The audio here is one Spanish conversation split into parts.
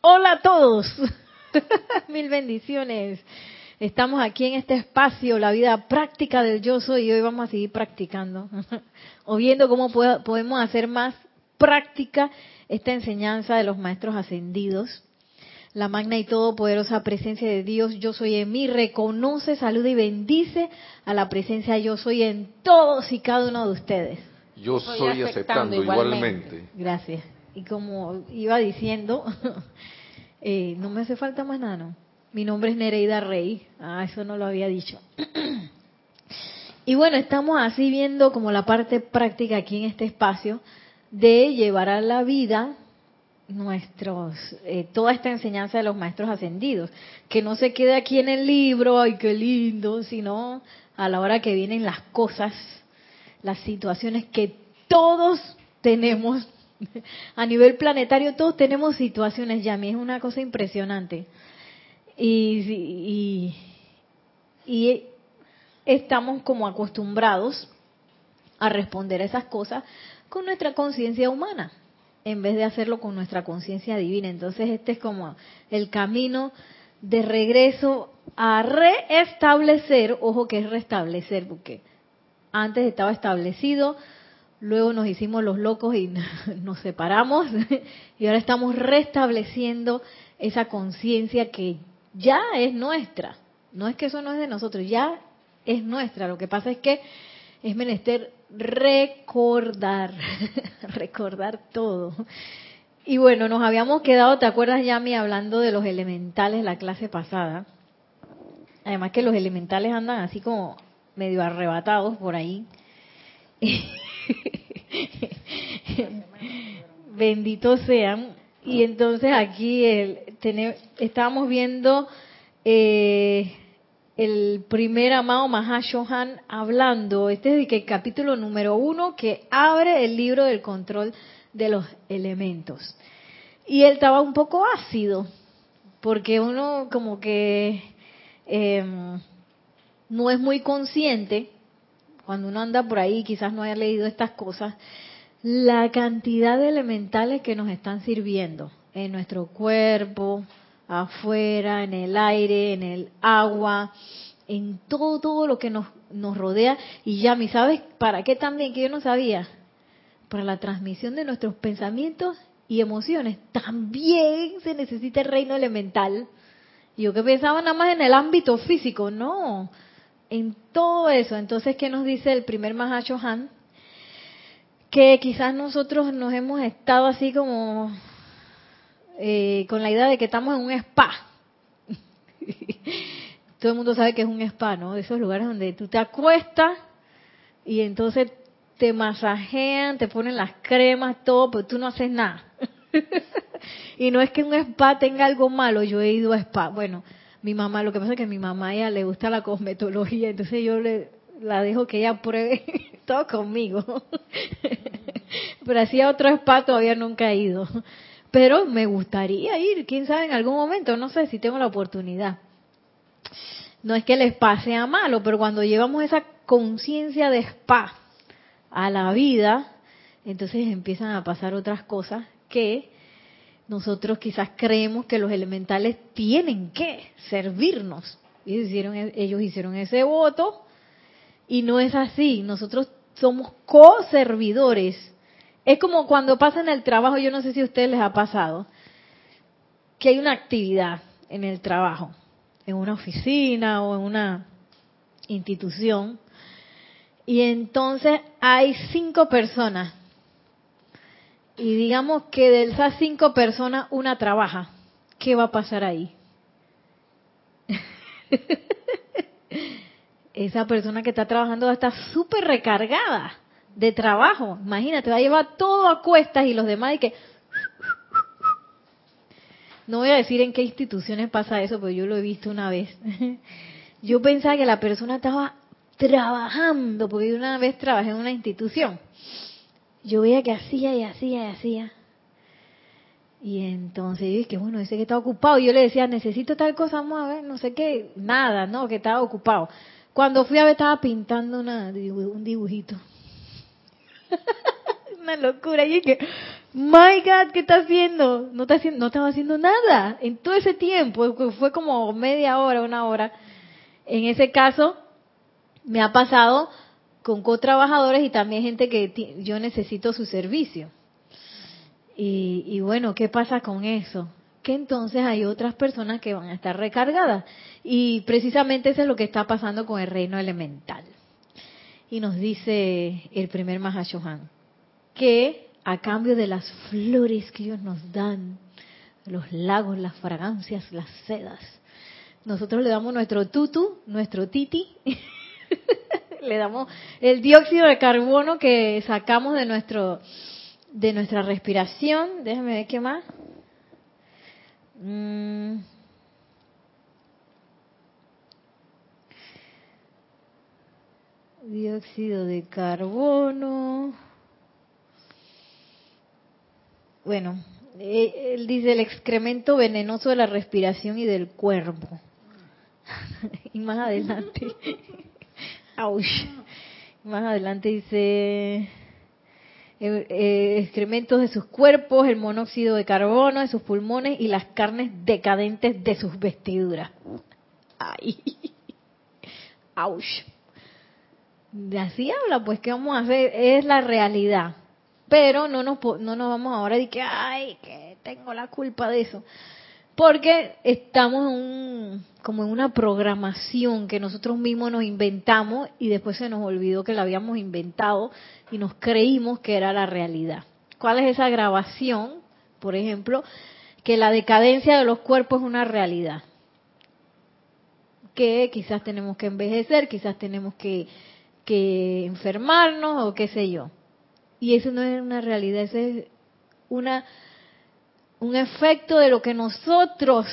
Hola a todos. Mil bendiciones. Estamos aquí en este espacio, la vida práctica del yo soy, y hoy vamos a seguir practicando o viendo cómo podemos hacer más práctica esta enseñanza de los maestros ascendidos. La magna y todopoderosa presencia de Dios, yo soy en mí, reconoce, saluda y bendice a la presencia yo soy en todos y cada uno de ustedes. Yo soy aceptando, igualmente. Gracias. Y como iba diciendo, eh, no me hace falta más nada, ¿no? Mi nombre es Nereida Rey. Ah, eso no lo había dicho. y bueno, estamos así viendo como la parte práctica aquí en este espacio de llevar a la vida nuestros eh, toda esta enseñanza de los maestros ascendidos, que no se quede aquí en el libro, ay qué lindo, sino a la hora que vienen las cosas, las situaciones que todos tenemos a nivel planetario, todos tenemos situaciones, ya es una cosa impresionante y, y, estamos como acostumbrados a responder a esas cosas con nuestra conciencia humana en vez de hacerlo con nuestra conciencia divina. Entonces este es como el camino de regreso a reestablecer, ojo que es restablecer, porque antes estaba establecido, luego nos hicimos los locos y nos separamos, y ahora estamos restableciendo esa conciencia que ya es nuestra. No es que eso no es de nosotros, ya es nuestra. Lo que pasa es que es menester recordar, recordar todo. Y bueno, nos habíamos quedado, ¿te acuerdas, Yami, hablando de los elementales la clase pasada? Además que los elementales andan así como medio arrebatados por ahí. Benditos sean. Y entonces aquí el, estábamos viendo eh, el primer amado Mahashohan hablando, este es el capítulo número uno que abre el libro del control de los elementos. Y él estaba un poco ácido, porque uno como que em, no es muy consciente, cuando uno anda por ahí, quizás no haya leído estas cosas, la cantidad de elementales que nos están sirviendo en nuestro cuerpo, afuera, en el aire, en el agua, en todo, todo lo que nos, nos rodea. Y ya, ¿me sabes para qué también? Que yo no sabía. Para la transmisión de nuestros pensamientos y emociones. También se necesita el reino elemental. Yo que pensaba nada más en el ámbito físico, no. En todo eso. Entonces, ¿qué nos dice el primer Mahacho Han? Que quizás nosotros nos hemos estado así como eh, con la idea de que estamos en un spa. Todo el mundo sabe que es un spa, ¿no? Esos lugares donde tú te acuestas y entonces te masajean, te ponen las cremas, todo, pero tú no haces nada. y no es que un spa tenga algo malo, yo he ido a spa. Bueno, mi mamá, lo que pasa es que mi mamá ella le gusta la cosmetología, entonces yo le la dejo que ella pruebe todo conmigo. pero así a otro spa todavía nunca he ido pero me gustaría ir, quién sabe, en algún momento, no sé si tengo la oportunidad. No es que el spa sea malo, pero cuando llevamos esa conciencia de spa a la vida, entonces empiezan a pasar otras cosas que nosotros quizás creemos que los elementales tienen que servirnos. Ellos hicieron, ellos hicieron ese voto y no es así. Nosotros somos co-servidores es como cuando pasa en el trabajo, yo no sé si a ustedes les ha pasado, que hay una actividad en el trabajo, en una oficina o en una institución, y entonces hay cinco personas, y digamos que de esas cinco personas una trabaja, ¿qué va a pasar ahí? Esa persona que está trabajando va a estar súper recargada de trabajo. Imagínate, va a llevar todo a cuestas y los demás y que... No voy a decir en qué instituciones pasa eso, pero yo lo he visto una vez. Yo pensaba que la persona estaba trabajando, porque una vez trabajé en una institución. Yo veía que hacía y hacía y hacía. Y entonces yo dije, bueno, dice que está ocupado. Yo le decía, necesito tal cosa, vamos no sé qué, nada, no, que estaba ocupado. Cuando fui a ver, estaba pintando una, un dibujito. Una locura. Y que My God, ¿qué está haciendo? No, está haciendo, no estaba haciendo nada. En todo ese tiempo, fue como media hora, una hora. En ese caso, me ha pasado con co-trabajadores y también gente que yo necesito su servicio. Y, y, bueno, ¿qué pasa con eso? Que entonces hay otras personas que van a estar recargadas. Y precisamente eso es lo que está pasando con el reino elemental. Y nos dice el primer Mahashohan, que a cambio de las flores que ellos nos dan, los lagos, las fragancias, las sedas, nosotros le damos nuestro tutu, nuestro titi, le damos el dióxido de carbono que sacamos de nuestro de nuestra respiración. Déjame ver qué más. Mm. Dióxido de carbono. Bueno, eh, él dice el excremento venenoso de la respiración y del cuerpo. y más adelante, más adelante dice eh, eh, excrementos de sus cuerpos, el monóxido de carbono de sus pulmones y las carnes decadentes de sus vestiduras. Ay, De así habla, pues, ¿qué vamos a hacer? Es la realidad. Pero no nos, no nos vamos ahora de que, ay, que tengo la culpa de eso. Porque estamos un, como en una programación que nosotros mismos nos inventamos y después se nos olvidó que la habíamos inventado y nos creímos que era la realidad. ¿Cuál es esa grabación? Por ejemplo, que la decadencia de los cuerpos es una realidad. Que quizás tenemos que envejecer, quizás tenemos que, que enfermarnos o qué sé yo. Y eso no es una realidad, eso es una un efecto de lo que nosotros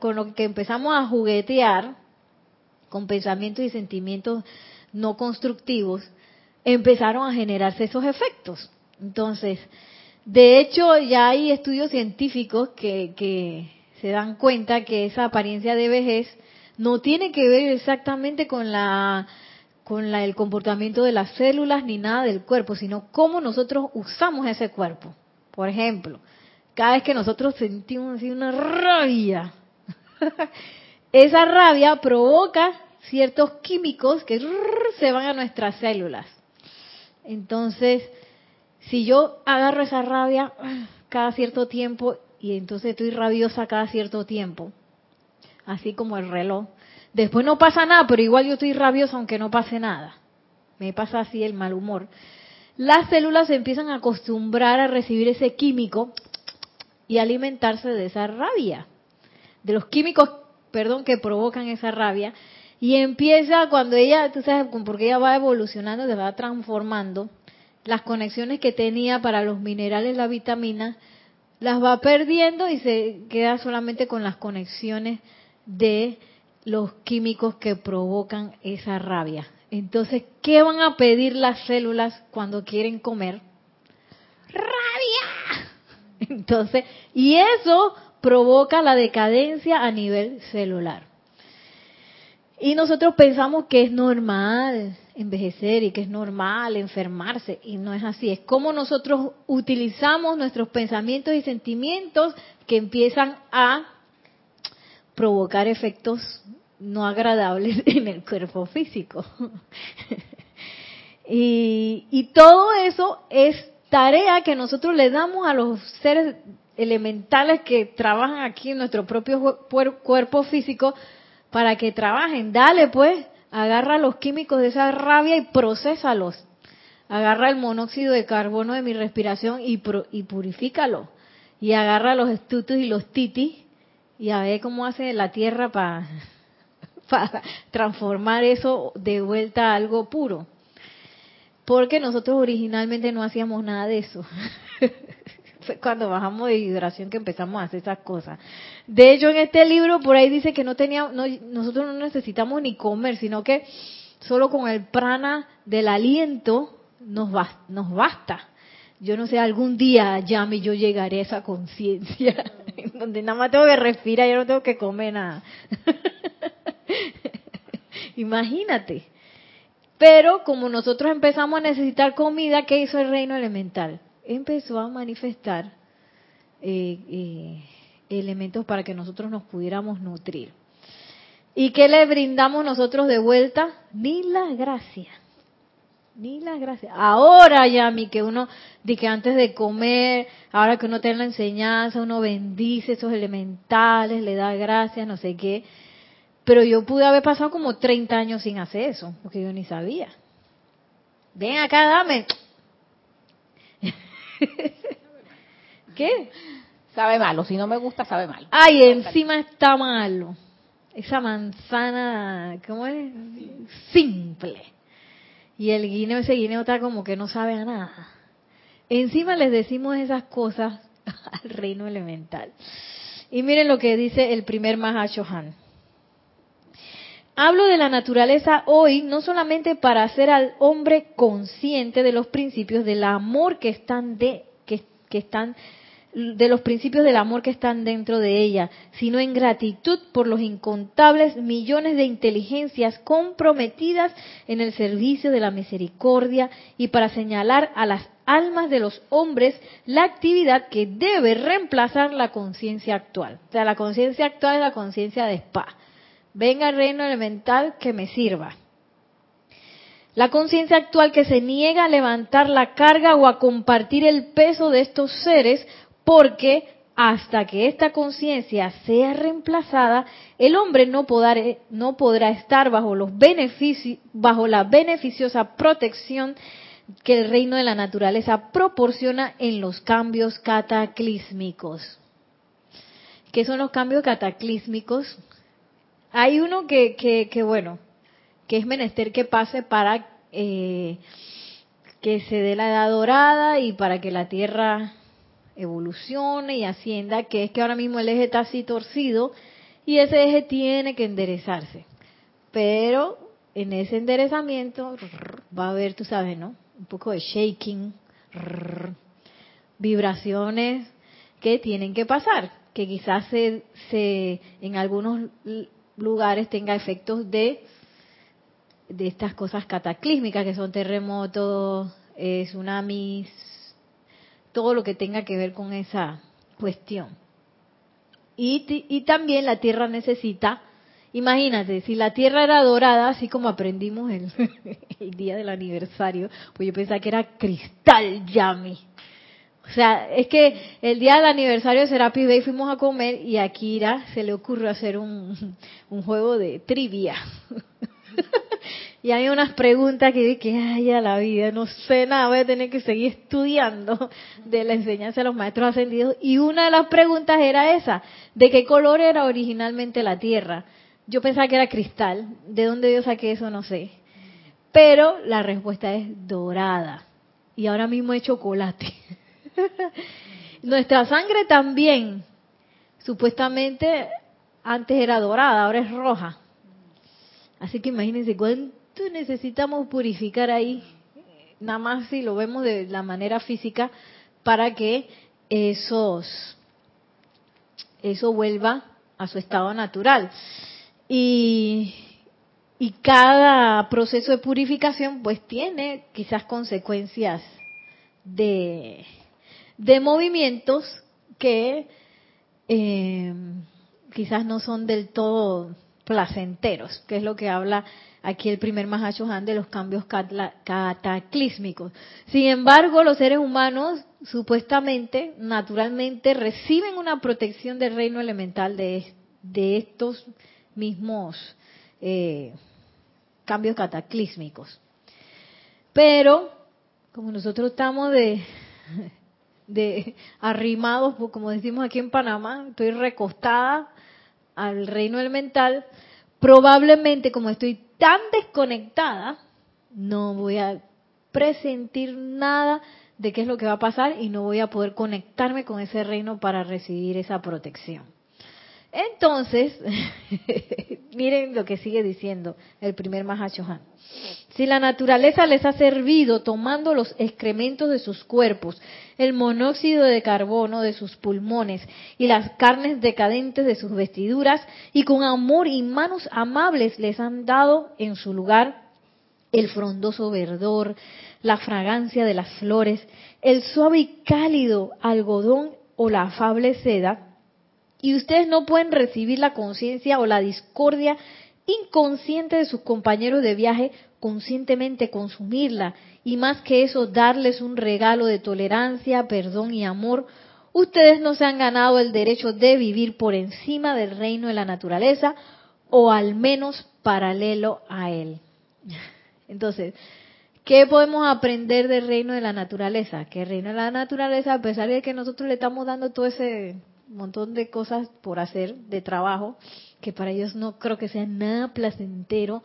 con lo que empezamos a juguetear, con pensamientos y sentimientos no constructivos, empezaron a generarse esos efectos. Entonces, de hecho, ya hay estudios científicos que, que se dan cuenta que esa apariencia de vejez no tiene que ver exactamente con la con la, el comportamiento de las células ni nada del cuerpo, sino cómo nosotros usamos ese cuerpo. Por ejemplo, cada vez que nosotros sentimos así una rabia, esa rabia provoca ciertos químicos que se van a nuestras células. Entonces, si yo agarro esa rabia cada cierto tiempo y entonces estoy rabiosa cada cierto tiempo, así como el reloj, después no pasa nada, pero igual yo estoy rabiosa aunque no pase nada. Me pasa así el mal humor las células se empiezan a acostumbrar a recibir ese químico y alimentarse de esa rabia, de los químicos, perdón, que provocan esa rabia. Y empieza cuando ella, tú sabes, porque ella va evolucionando, se va transformando, las conexiones que tenía para los minerales, la vitamina, las va perdiendo y se queda solamente con las conexiones de los químicos que provocan esa rabia. Entonces, ¿qué van a pedir las células cuando quieren comer? Rabia. Entonces, y eso provoca la decadencia a nivel celular. Y nosotros pensamos que es normal envejecer y que es normal enfermarse y no es así. Es como nosotros utilizamos nuestros pensamientos y sentimientos que empiezan a provocar efectos no agradables en el cuerpo físico. y, y todo eso es tarea que nosotros le damos a los seres elementales que trabajan aquí en nuestro propio cuerpo físico para que trabajen. Dale pues, agarra los químicos de esa rabia y procesalos. Agarra el monóxido de carbono de mi respiración y, y purifícalo. Y agarra los estutos y los titis y a ver cómo hace la tierra para para transformar eso de vuelta a algo puro. Porque nosotros originalmente no hacíamos nada de eso. Fue cuando bajamos de vibración que empezamos a hacer esas cosas. De hecho, en este libro por ahí dice que no teníamos, nosotros no necesitamos ni comer, sino que solo con el prana del aliento nos, nos basta. Yo no sé, algún día, ya me yo llegaré a esa conciencia, donde nada más tengo que respirar, yo no tengo que comer nada. Imagínate. Pero como nosotros empezamos a necesitar comida, ¿qué hizo el reino elemental? empezó a manifestar eh, eh, elementos para que nosotros nos pudiéramos nutrir. ¿Y qué le brindamos nosotros de vuelta? Ni la gracia. Ni la gracia. Ahora ya, mi que uno, di que antes de comer, ahora que uno tiene la enseñanza, uno bendice esos elementales, le da gracias, no sé qué. Pero yo pude haber pasado como 30 años sin hacer eso, porque yo ni sabía. Ven acá, dame. ¿Qué? Sabe malo, si no me gusta, sabe malo. Ay, encima está malo. Esa manzana, ¿cómo es? Simple. Y el guineo, ese guineo está como que no sabe a nada. Encima les decimos esas cosas al reino elemental. Y miren lo que dice el primer Mahashohan. Hablo de la naturaleza hoy no solamente para hacer al hombre consciente de los principios del amor que están de que, están de los principios del amor que están dentro de ella, sino en gratitud por los incontables millones de inteligencias comprometidas en el servicio de la misericordia y para señalar a las almas de los hombres la actividad que debe reemplazar la conciencia actual. O sea, la conciencia actual es la conciencia de spa. Venga el reino elemental que me sirva. La conciencia actual que se niega a levantar la carga o a compartir el peso de estos seres porque hasta que esta conciencia sea reemplazada, el hombre no podrá, no podrá estar bajo, los bajo la beneficiosa protección que el reino de la naturaleza proporciona en los cambios cataclísmicos. ¿Qué son los cambios cataclísmicos? Hay uno que, que, bueno, que es menester que pase para eh, que se dé la edad dorada y para que la Tierra evolucione y ascienda, que es que ahora mismo el eje está así torcido y ese eje tiene que enderezarse. Pero en ese enderezamiento va a haber, tú sabes, ¿no? Un poco de shaking, vibraciones que tienen que pasar, que quizás se, se en algunos lugares tenga efectos de de estas cosas cataclísmicas que son terremotos, eh, tsunamis, todo lo que tenga que ver con esa cuestión. Y, y también la tierra necesita, imagínate, si la tierra era dorada, así como aprendimos el, el día del aniversario, pues yo pensaba que era cristal Yami. O sea, es que el día del aniversario de Serapis Bay fuimos a comer y a Kira se le ocurrió hacer un, juego de trivia. y hay unas preguntas que que ay, a la vida, no sé nada, voy a tener que seguir estudiando de la enseñanza de los maestros ascendidos. Y una de las preguntas era esa, ¿de qué color era originalmente la Tierra? Yo pensaba que era cristal, ¿de dónde yo saqué eso? No sé. Pero la respuesta es dorada. Y ahora mismo es chocolate. Nuestra sangre también, supuestamente antes era dorada, ahora es roja. Así que imagínense cuánto necesitamos purificar ahí, nada más si lo vemos de la manera física, para que esos, eso vuelva a su estado natural. Y, y cada proceso de purificación pues tiene quizás consecuencias de, de movimientos que eh, quizás no son del todo placenteros, que es lo que habla aquí el primer Mahashohan de los cambios cataclísmicos. Sin embargo, los seres humanos supuestamente, naturalmente, reciben una protección del reino elemental de, de estos mismos eh, cambios cataclísmicos. Pero, como nosotros estamos de, de arrimados, como decimos aquí en Panamá, estoy recostada al reino elemental, probablemente como estoy tan desconectada, no voy a presentir nada de qué es lo que va a pasar y no voy a poder conectarme con ese reino para recibir esa protección. Entonces, miren lo que sigue diciendo el primer Mahashohan. Si la naturaleza les ha servido tomando los excrementos de sus cuerpos, el monóxido de carbono de sus pulmones y las carnes decadentes de sus vestiduras, y con amor y manos amables les han dado en su lugar el frondoso verdor, la fragancia de las flores, el suave y cálido algodón o la afable seda, y ustedes no pueden recibir la conciencia o la discordia inconsciente de sus compañeros de viaje, conscientemente consumirla, y más que eso, darles un regalo de tolerancia, perdón y amor, ustedes no se han ganado el derecho de vivir por encima del reino de la naturaleza, o al menos paralelo a él. Entonces, ¿qué podemos aprender del reino de la naturaleza? Que el reino de la naturaleza, a pesar de que nosotros le estamos dando todo ese montón de cosas por hacer, de trabajo, que para ellos no creo que sea nada placentero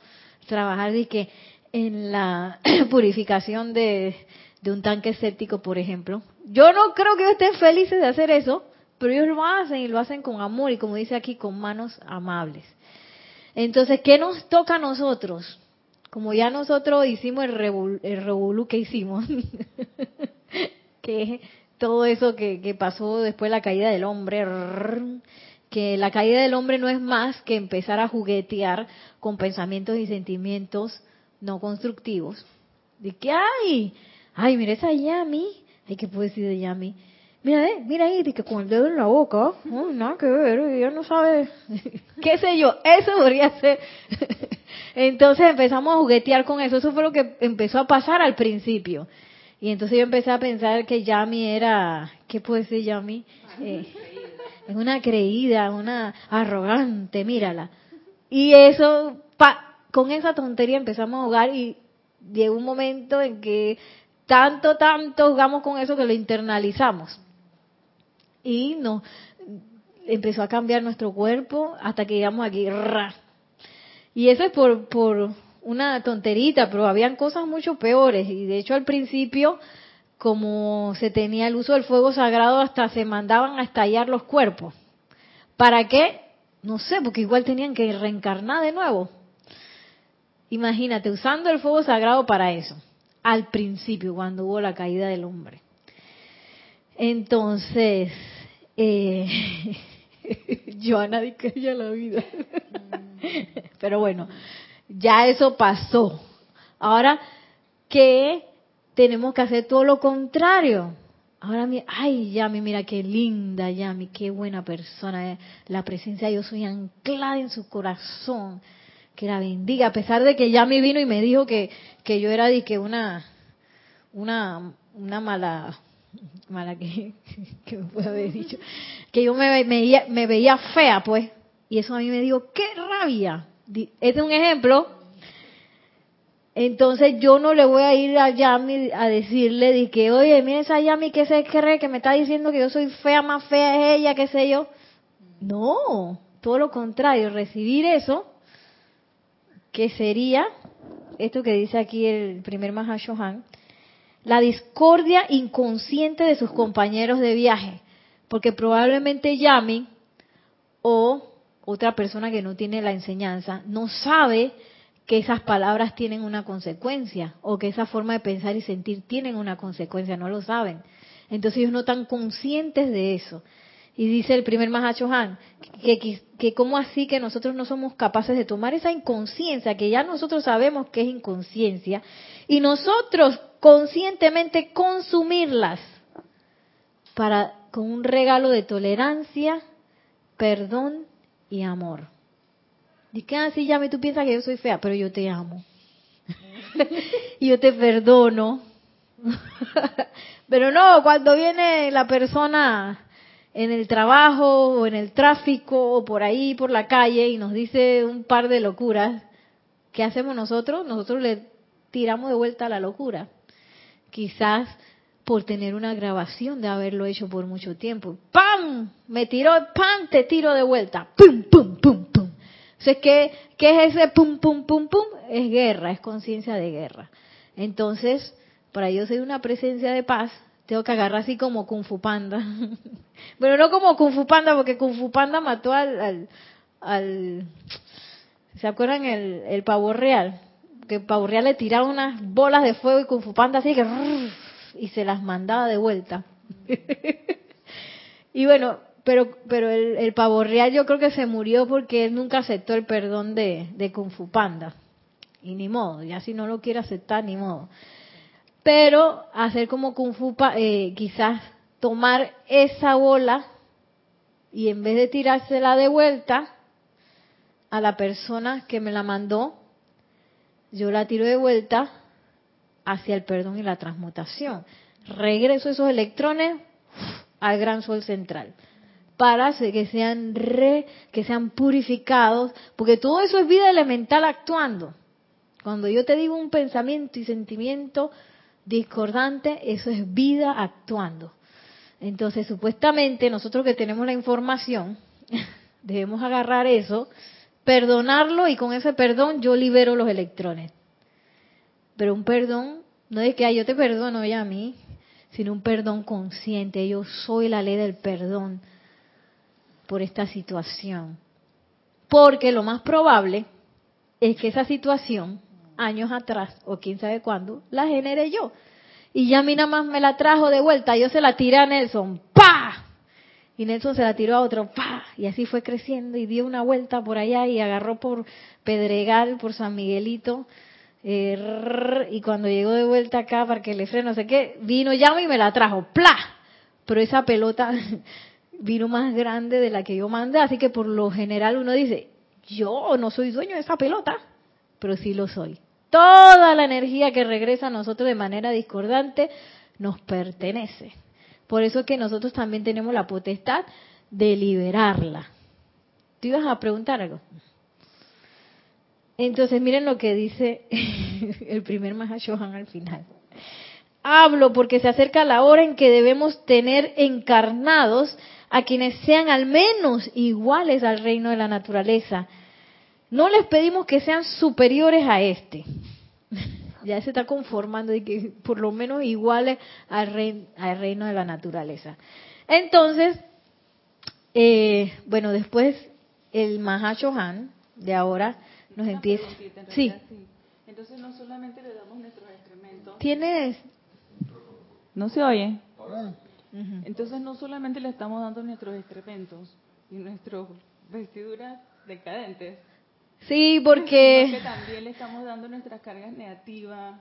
trabajar de que en la purificación de, de un tanque escéptico, por ejemplo. Yo no creo que estén felices de hacer eso, pero ellos lo hacen y lo hacen con amor y como dice aquí, con manos amables. Entonces, ¿qué nos toca a nosotros? Como ya nosotros hicimos el, revolú, que hicimos, que todo eso que, que pasó después de la caída del hombre, que la caída del hombre no es más que empezar a juguetear con pensamientos y sentimientos no constructivos. De que, ay, ay, mira esa Yami, ay, ¿qué puedo decir de Yami? Mira, eh, mira ahí, de que con el dedo en la boca, oh, nada que ver, ella no sabe, qué sé yo, eso podría ser. entonces empezamos a juguetear con eso, eso fue lo que empezó a pasar al principio. Y entonces yo empecé a pensar que Yami era, ¿qué puede ser Yami? Eh, es una creída, una arrogante, mírala. Y eso, con esa tontería empezamos a jugar y llegó un momento en que tanto, tanto jugamos con eso que lo internalizamos. Y nos empezó a cambiar nuestro cuerpo hasta que llegamos aquí. Y eso es por, por una tonterita, pero habían cosas mucho peores. Y de hecho al principio como se tenía el uso del fuego sagrado, hasta se mandaban a estallar los cuerpos. ¿Para qué? No sé, porque igual tenían que reencarnar de nuevo. Imagínate, usando el fuego sagrado para eso, al principio, cuando hubo la caída del hombre. Entonces, eh, Joana que ya la vida. Pero bueno, ya eso pasó. Ahora, ¿qué tenemos que hacer todo lo contrario. Ahora, ay, Yami, mira qué linda, Yami, qué buena persona. Eh. La presencia de yo soy anclada en su corazón. Que la bendiga, a pesar de que Yami vino y me dijo que, que yo era de que una, una, una mala, mala que, que me puede haber dicho, que yo me, me, me veía fea, pues. Y eso a mí me dijo, qué rabia. Este es un ejemplo entonces yo no le voy a ir a Yami a decirle de que, oye, mira esa Yami que se cree que me está diciendo que yo soy fea, más fea es ella, qué sé yo. No, todo lo contrario, recibir eso, que sería, esto que dice aquí el primer Mahashohan, la discordia inconsciente de sus compañeros de viaje. Porque probablemente Yami o otra persona que no tiene la enseñanza no sabe que esas palabras tienen una consecuencia o que esa forma de pensar y sentir tienen una consecuencia, no lo saben. Entonces ellos no están conscientes de eso. Y dice el primer Mahacho Han, que, que, que cómo así que nosotros no somos capaces de tomar esa inconsciencia, que ya nosotros sabemos que es inconsciencia, y nosotros conscientemente consumirlas para con un regalo de tolerancia, perdón y amor. Dice, ah, sí, Yami, tú piensas que yo soy fea, pero yo te amo. y yo te perdono. pero no, cuando viene la persona en el trabajo o en el tráfico o por ahí, por la calle y nos dice un par de locuras, ¿qué hacemos nosotros? Nosotros le tiramos de vuelta la locura. Quizás por tener una grabación de haberlo hecho por mucho tiempo. ¡Pam! Me tiró, ¡pam! Te tiro de vuelta. ¡Pum, pum, pum, pum! Entonces, ¿qué, ¿qué es ese pum, pum, pum, pum? Es guerra, es conciencia de guerra. Entonces, para yo ser una presencia de paz, tengo que agarrar así como Kung Fu Panda. Pero no como Kung Fu Panda, porque Kung Fu Panda mató al... al, ¿Se acuerdan el, el pavo real? Que el pavo real le tiraba unas bolas de fuego y Kung Fu Panda así que... Y se las mandaba de vuelta. y bueno, pero pero el, el real yo creo que se murió porque él nunca aceptó el perdón de, de Kung Fu Panda. y ni modo, ya si no lo quiere aceptar, ni modo. Pero hacer como Kung Fu, eh, quizás tomar esa bola y en vez de tirársela de vuelta a la persona que me la mandó, yo la tiro de vuelta hacia el perdón y la transmutación. Regreso esos electrones al gran sol central para que sean re, que sean purificados, porque todo eso es vida elemental actuando. Cuando yo te digo un pensamiento y sentimiento discordante, eso es vida actuando. Entonces, supuestamente nosotros que tenemos la información, debemos agarrar eso, perdonarlo y con ese perdón yo libero los electrones. Pero un perdón no es que yo te perdono ya a mí, sino un perdón consciente. Yo soy la ley del perdón por esta situación. Porque lo más probable es que esa situación, años atrás, o quién sabe cuándo, la generé yo. Y ya a mí nada más me la trajo de vuelta, yo se la tiré a Nelson, ¡pa! Y Nelson se la tiró a otro, ¡pa! Y así fue creciendo y dio una vuelta por allá y agarró por Pedregal, por San Miguelito. Eh, y cuando llegó de vuelta acá para que le frene, no sé qué, vino llama y me la trajo, ¡pla! Pero esa pelota vino más grande de la que yo mandé, así que por lo general uno dice, yo no soy dueño de esa pelota, pero sí lo soy. Toda la energía que regresa a nosotros de manera discordante nos pertenece. Por eso es que nosotros también tenemos la potestad de liberarla. ¿Tú ibas a preguntar algo? Entonces, miren lo que dice el primer Mahashohan al final. Hablo porque se acerca la hora en que debemos tener encarnados a quienes sean al menos iguales al reino de la naturaleza. No les pedimos que sean superiores a este. ya se está conformando de que por lo menos iguales al, reino de la naturaleza. Entonces, eh, bueno, después el Mahashohan de ahora nos empieza. Sí. Entonces no solamente le damos nuestros excrementos. ¿Tienes? ¿No se oye? Entonces no solamente le estamos dando nuestros excrementos y nuestras vestiduras decadentes. Sí, porque... Sino que también le estamos dando nuestras cargas negativas,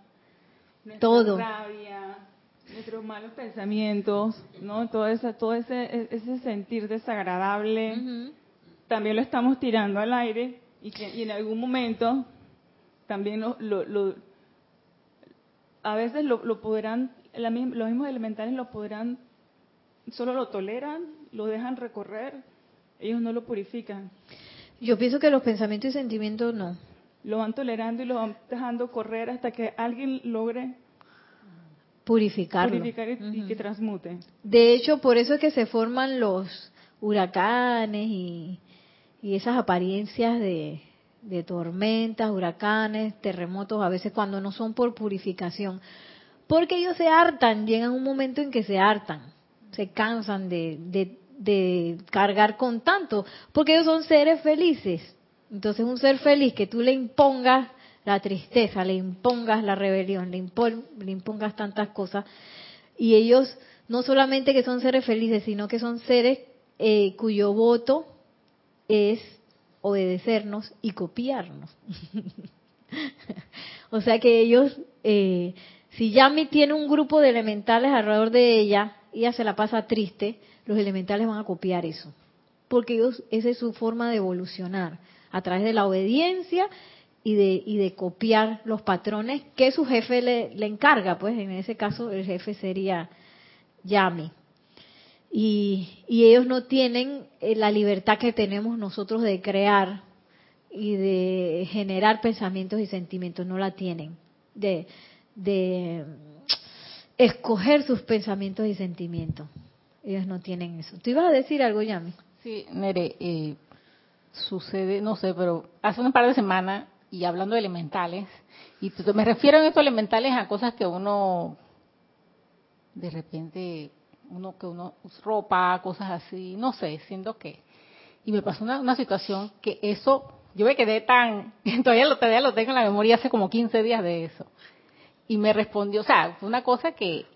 nuestra todo. rabia, nuestros malos pensamientos, ¿no? Todo ese, todo ese, ese sentir desagradable, también lo estamos tirando al aire y que y en algún momento también lo, lo, a veces lo, lo podrán, los mismos elementales lo podrán solo lo toleran, lo dejan recorrer, ellos no lo purifican. Yo pienso que los pensamientos y sentimientos no. Lo van tolerando y lo van dejando correr hasta que alguien logre purificarlo. Purificar y, que transmute. De hecho, por eso es que se forman los huracanes y, esas apariencias de, de tormentas, huracanes, terremotos, a veces cuando no son por purificación. Porque ellos se hartan, llegan un momento en que se hartan se cansan de, de, cargar con tanto, porque ellos son seres felices. Entonces un ser feliz que tú le impongas la tristeza, le impongas la rebelión, le, le impongas tantas cosas, y ellos no solamente que son seres felices, sino que son seres eh, cuyo voto es obedecernos y copiarnos. o sea que ellos, eh, si Yami tiene un grupo de elementales alrededor de ella, ella se la pasa triste, los elementales van a copiar eso. Porque ellos, esa es su forma de evolucionar, a través de la obediencia y de, y de copiar los patrones que su jefe le, le encarga. Pues en ese caso el jefe sería Yami. Y, y ellos no tienen eh, la libertad que tenemos nosotros de crear y de generar pensamientos y sentimientos, no la tienen. De, de escoger sus pensamientos y sentimientos. Ellos no tienen eso. ¿Tú ibas a decir algo, Yami? Sí, Nere, eh, sucede, no sé, pero hace un par de semanas, y hablando de elementales, y me refiero en estos elementales a cosas que uno, de repente, uno que uno, ropa, cosas así, no sé, siendo que. Y me pasó una, una situación que eso, yo me quedé tan, todavía lo, todavía lo tengo en la memoria hace como 15 días de eso y me respondió, o sea, fue una cosa que...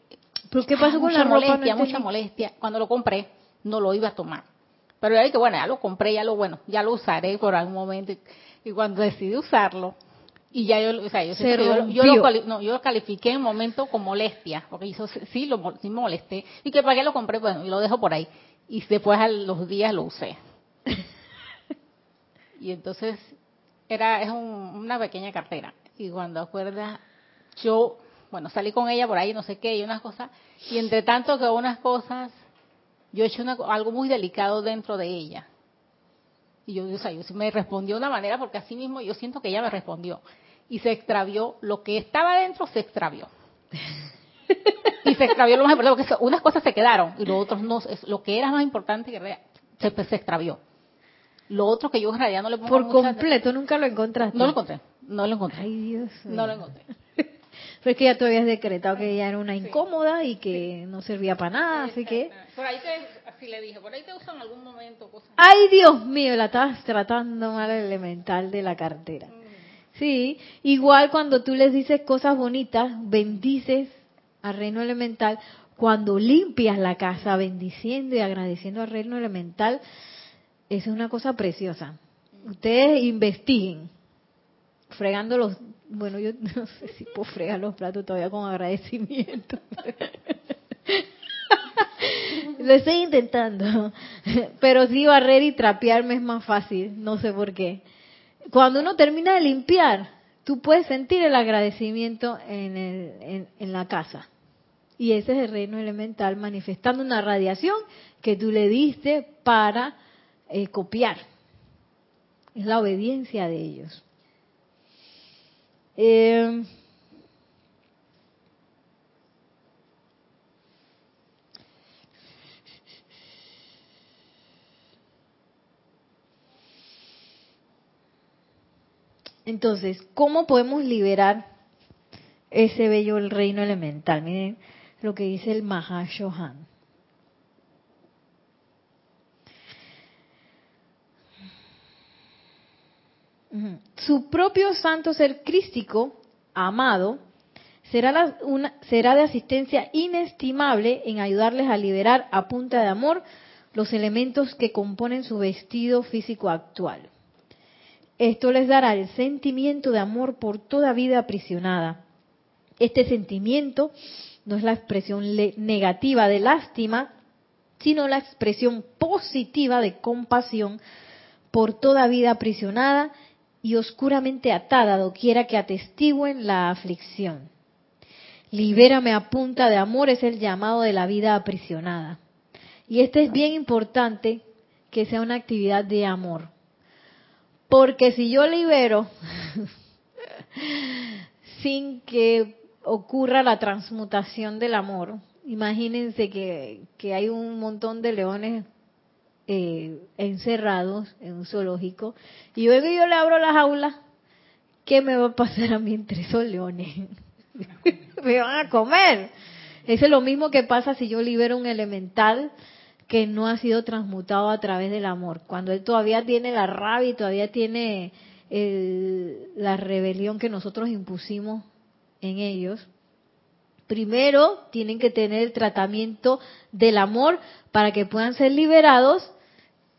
¿Pero qué pasó con la ropa? Molestia, mucha molestia. Cuando lo compré, no lo iba a tomar. Pero ya que bueno, ya lo compré, ya lo bueno, ya lo usaré por algún momento. Y cuando decidí usarlo, Y ya yo, o sea, yo, yo, lo, no, yo, lo, califiqué en momento con molestia, porque hizo, sí, lo, sí me molesté. Y que para qué lo compré, bueno, y lo dejo por ahí. Y después a los días lo usé. y entonces, era, es una pequeña cartera. Y cuando acuerdas, yo, bueno, salí con ella por ahí, no sé qué, y unas cosas. Y entre tanto que unas cosas, yo he hecho algo muy delicado dentro de ella y yo, o sea, yo me respondió de una manera porque así mismo yo siento que ella me respondió. Y se extravió, lo que estaba dentro se extravió. y se extravió lo más importante, porque unas cosas se quedaron y lo otros no, lo que era más importante que se, se extravió. Lo otro que yo en realidad no le pongo Por completo, nunca lo encontraste. No lo encontré, no lo encontré. Ay, Dios No lo encontré. Pero es que ya tú habías decretado que ella era una incómoda y que no servía para nada, así que... Por ahí te, así le dije, por ahí te usan en algún momento cosas. ¡Ay, Dios mío! La estabas tratando mal el elemental de la cartera. Sí, igual cuando tú les dices cosas bonitas, bendices al reino elemental, cuando limpias la casa bendiciendo y agradeciendo al reino elemental, eso es una cosa preciosa. Ustedes investiguen, fregando los bueno, yo no sé si puedo fregar los platos todavía con agradecimiento. Lo estoy intentando. Pero sí barrer y trapearme es más fácil, no sé por qué. Cuando uno termina de limpiar, tú puedes sentir el agradecimiento en, el, en, la casa. Y ese es el reino elemental manifestando una radiación que tú le diste para eh, copiar. Es la obediencia de ellos. Eh, entonces, ¿cómo podemos liberar ese bello el reino elemental? Miren lo que dice el Mahashohan. Su propio santo ser crístico, amado, será, una, será de asistencia inestimable en ayudarles a liberar a punta de amor los elementos que componen su vestido físico actual. Esto les dará el sentimiento de amor por toda vida aprisionada. Este sentimiento no es la expresión negativa de lástima, sino la expresión positiva de compasión por toda vida aprisionada y oscuramente atada doquiera que atestiguen la aflicción. Libérame a punta de amor es el llamado de la vida aprisionada. Y este es bien importante que sea una actividad de amor. Porque si yo libero sin que ocurra la transmutación del amor, imagínense que, que hay un montón de leones eh, encerrados en un zoológico y luego yo le abro las aulas, ¿qué me va a pasar a mí entre esos leones? me van a comer. Eso es lo mismo que pasa si yo libero un elemental que no ha sido transmutado a través del amor. Cuando él todavía tiene la rabia y todavía tiene la rebelión que nosotros impusimos en ellos, primero tienen que tener el tratamiento del amor para que puedan ser liberados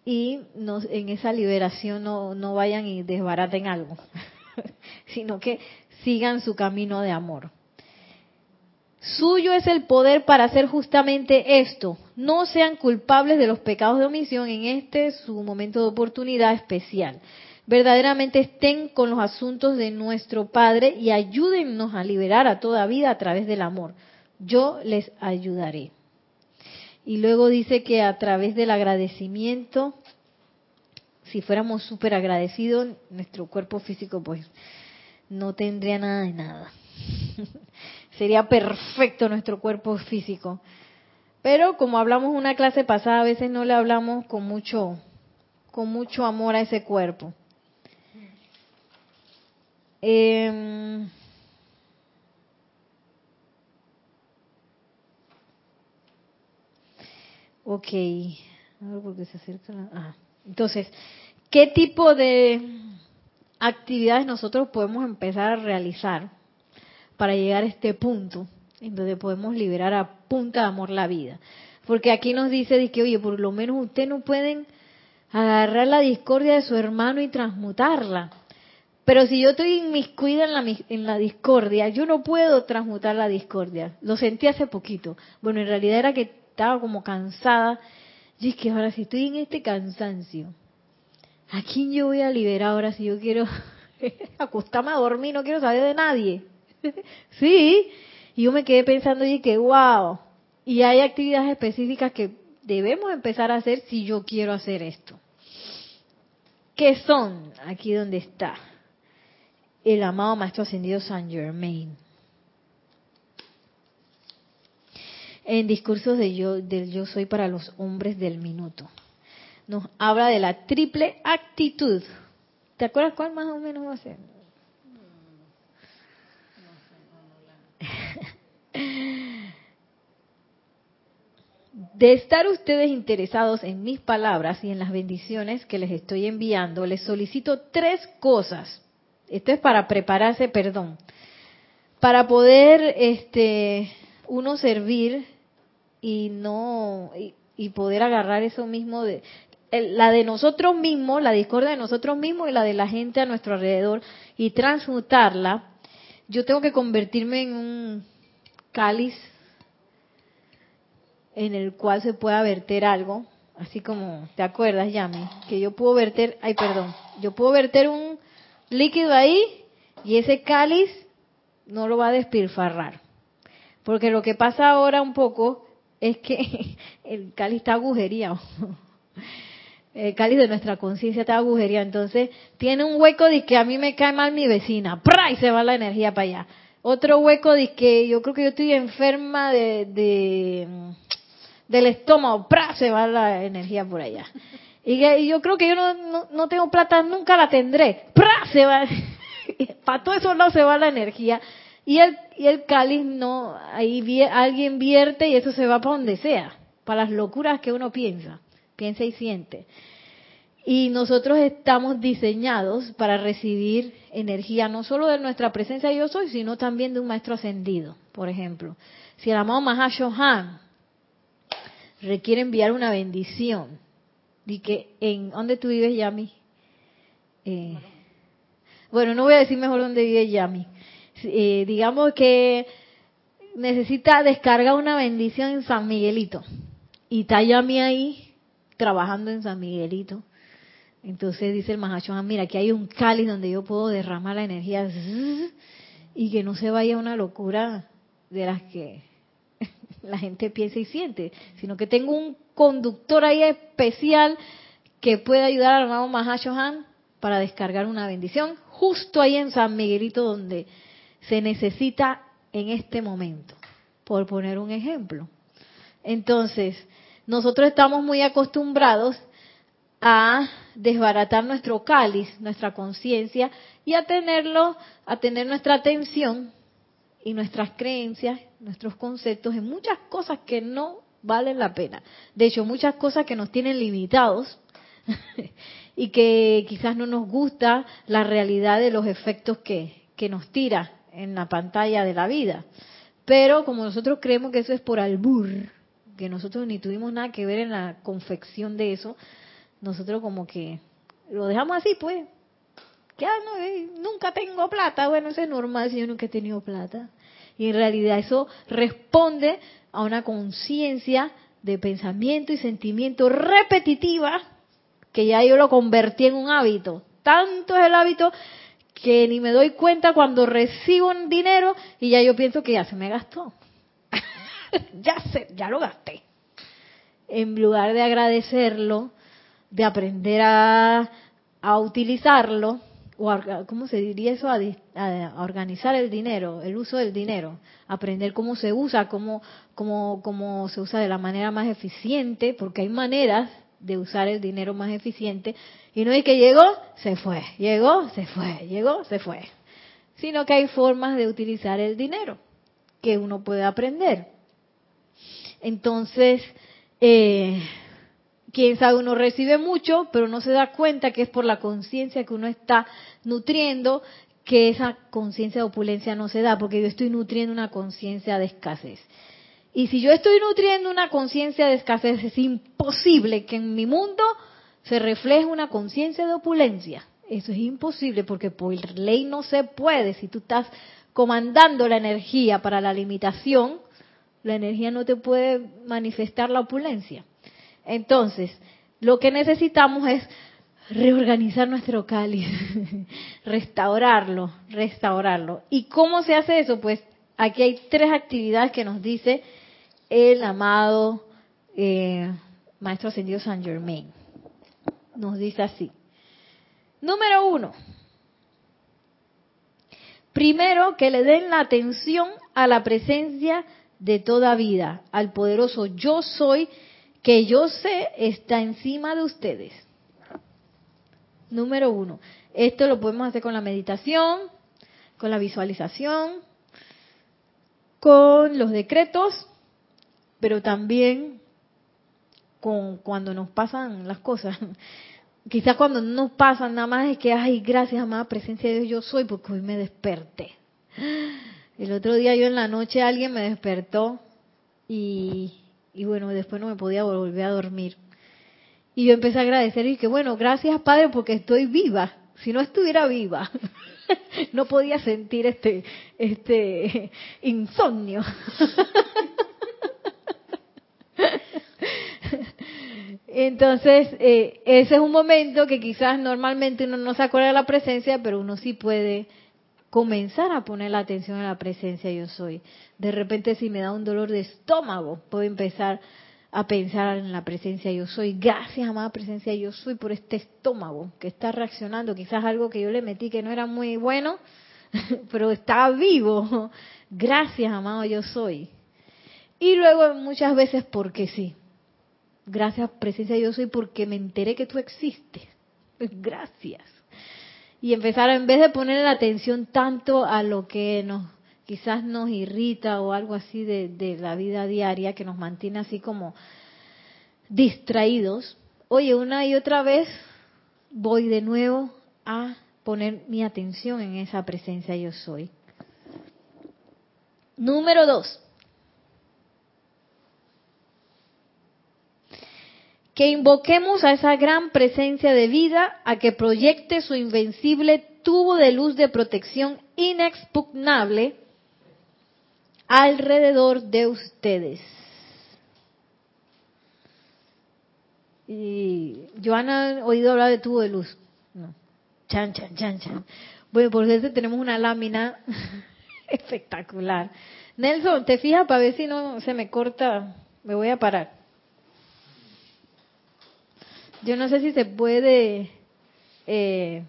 y en esa liberación no, no vayan y desbaraten algo, sino que sigan su camino de amor. Suyo es el poder para hacer justamente esto. No sean culpables de los pecados de omisión en este su momento de oportunidad especial. Verdaderamente estén con los asuntos de nuestro Padre y ayúdennos a liberar a toda vida a través del amor. Yo les ayudaré. Y luego dice que a través del agradecimiento, si fuéramos súper agradecidos, nuestro cuerpo físico pues no tendría nada de nada. Sería perfecto nuestro cuerpo físico. Pero como hablamos una clase pasada, a veces no le hablamos con mucho, con mucho amor a ese cuerpo. Eh, Ok. se acerca Entonces, ¿qué tipo de actividades nosotros podemos empezar a realizar para llegar a este punto en donde podemos liberar a punta de amor la vida? Porque aquí nos dice de que, oye, por lo menos ustedes no pueden agarrar la discordia de su hermano y transmutarla. Pero si yo estoy inmiscuida en la, en la discordia, yo no puedo transmutar la discordia. Lo sentí hace poquito. Bueno, en realidad era que estaba como cansada. Y es que ahora si estoy en este cansancio, ¿a quién yo voy a liberar ahora si yo quiero acostarme a dormir? No quiero saber de nadie. sí. Y yo me quedé pensando y que, wow. Y hay actividades específicas que debemos empezar a hacer si yo quiero hacer esto. ¿Qué son? Aquí donde está el amado Maestro Ascendido San Germain. En discursos de yo, del yo soy para los hombres del minuto. Nos habla de la triple actitud. ¿Te acuerdas cuál más o menos va a ser? De estar ustedes interesados en mis palabras y en las bendiciones que les estoy enviando, les solicito tres cosas. Esto es para prepararse, perdón, para poder este uno servir y no y, poder agarrar eso mismo de la de nosotros mismos, la discordia de nosotros mismos y la de la gente a nuestro alrededor y transmutarla. Yo tengo que convertirme en un cáliz en el cual se pueda verter algo, así como, ¿te acuerdas, Yami? Que yo puedo verter, ay, perdón, yo puedo verter un líquido ahí y ese cáliz no lo va a despilfarrar. Porque lo que pasa ahora un poco es que el cáliz está agujereado. El cáliz de nuestra conciencia está agujereado. Entonces tiene un hueco de que a mí me cae mal mi vecina. ¡Pra! Y se va la energía para allá. Otro hueco de que yo creo que yo estoy enferma de del estómago, ¡pra! se va la energía por allá. Y, yo creo que yo no, no, tengo plata, nunca la tendré, ¡pra! se va, para todo eso no se va la energía. Y el, y el cáliz no, ahí alguien vierte y eso se va para donde sea, para las locuras que uno piensa, piensa y siente. Y nosotros estamos diseñados para recibir energía no solo de nuestra presencia yo soy, sino también de un maestro ascendido, por ejemplo. Si el amado Mahashohan requiere enviar una bendición. Y que en dónde tú vives, Yami. Eh, bueno, no voy a decir mejor dónde vive Yami. Eh, digamos que necesita descargar una bendición en San Miguelito. Y está Yami ahí trabajando en San Miguelito. Entonces dice el Mahashoggi, mira, aquí hay un cáliz donde yo puedo derramar la energía y que no se vaya una locura de las que la gente piensa y siente, sino que tengo un conductor ahí especial que puede ayudar al hermano Mahashohan para descargar una bendición justo ahí en San Miguelito donde se necesita en este momento, por poner un ejemplo. Entonces, nosotros estamos muy acostumbrados a desbaratar nuestro cáliz, nuestra conciencia y a tenerlo, a tener nuestra atención y nuestras creencias, nuestros conceptos en muchas cosas que no valen la pena. De hecho, muchas cosas que nos tienen limitados y que quizás no nos gusta la realidad de los efectos que, que nos tira en la pantalla de la vida. Pero como nosotros creemos que eso es por albur, que nosotros ni tuvimos nada que ver en la confección de eso, nosotros como que lo dejamos así, pues, ya no, eh, nunca tengo plata. Bueno, eso es normal si yo nunca he tenido plata. Y en realidad eso responde a una conciencia de pensamiento y sentimiento repetitiva que ya yo lo convertí en un hábito. Tanto es el hábito que ni me doy cuenta cuando recibo un dinero y ya yo pienso que ya se me gastó. ya se, ya lo gasté. En lugar de agradecerlo, de aprender a, a utilizarlo, o ¿cómo se diría eso? A, organizar el dinero, el uso del dinero, aprender cómo se usa, cómo, cómo, cómo se usa de la manera más eficiente, porque hay maneras de usar el dinero más eficiente, y no es que llegó, se fue, llegó, se fue, llegó, se fue, sino que hay formas de utilizar el dinero que uno puede aprender. Entonces, eh, quién sabe, uno recibe mucho, pero no se da cuenta que es por la conciencia que uno está nutriendo, que esa conciencia de opulencia no se da, porque yo estoy nutriendo una conciencia de escasez. Y si yo estoy nutriendo una conciencia de escasez, es imposible que en mi mundo se refleje una conciencia de opulencia. Eso es imposible porque por ley no se puede. Si tú estás comandando la energía para la limitación, la energía no te puede manifestar la opulencia. Entonces, lo que necesitamos es reorganizar nuestro cáliz, restaurarlo, restaurarlo. ¿Y cómo se hace eso? Pues aquí hay tres actividades que nos dice el amado eh, Maestro Ascendido San Germain. Nos dice así. Número uno. Primero, que le den la atención a la presencia de toda vida, al poderoso yo soy, que yo sé está encima de ustedes. Número uno. Esto lo podemos hacer con la meditación, con la visualización, con los decretos, pero también con cuando nos pasan las cosas. Quizás cuando no nos pasan nada más es que, ay, gracias, amada presencia de Dios, yo soy, porque hoy me desperté. El otro día yo en la noche alguien me despertó y, y bueno, después no me podía volver a dormir. Y yo empecé a agradecer y que bueno, gracias Padre porque estoy viva. Si no estuviera viva, no podía sentir este, este insomnio. Entonces, eh, ese es un momento que quizás normalmente uno no se acuerda de la presencia, pero uno sí puede comenzar a poner la atención a la presencia yo soy. De repente si me da un dolor de estómago, puedo empezar a pensar en la presencia yo soy. Gracias, amada presencia yo soy, por este estómago que está reaccionando. Quizás algo que yo le metí que no era muy bueno, pero está vivo. Gracias, amado yo soy. Y luego muchas veces porque sí. Gracias, presencia yo soy, porque me enteré que tú existes. Gracias y empezar en vez de poner la atención tanto a lo que nos quizás nos irrita o algo así de, la vida diaria que nos mantiene así como distraídos, oye, una y otra vez voy de nuevo a poner mi atención en esa presencia yo soy. Número dos, que invoquemos a esa gran presencia de vida a que proyecte su invencible tubo de luz de protección inexpugnable alrededor de ustedes. Y Joana ha oído hablar de tubo de luz. No. Chan, chan, chan, chan. Bueno, por eso tenemos una lámina espectacular. Nelson, ¿te fijas para ver si no se me corta? Me voy a parar. Yo no sé si se puede eh,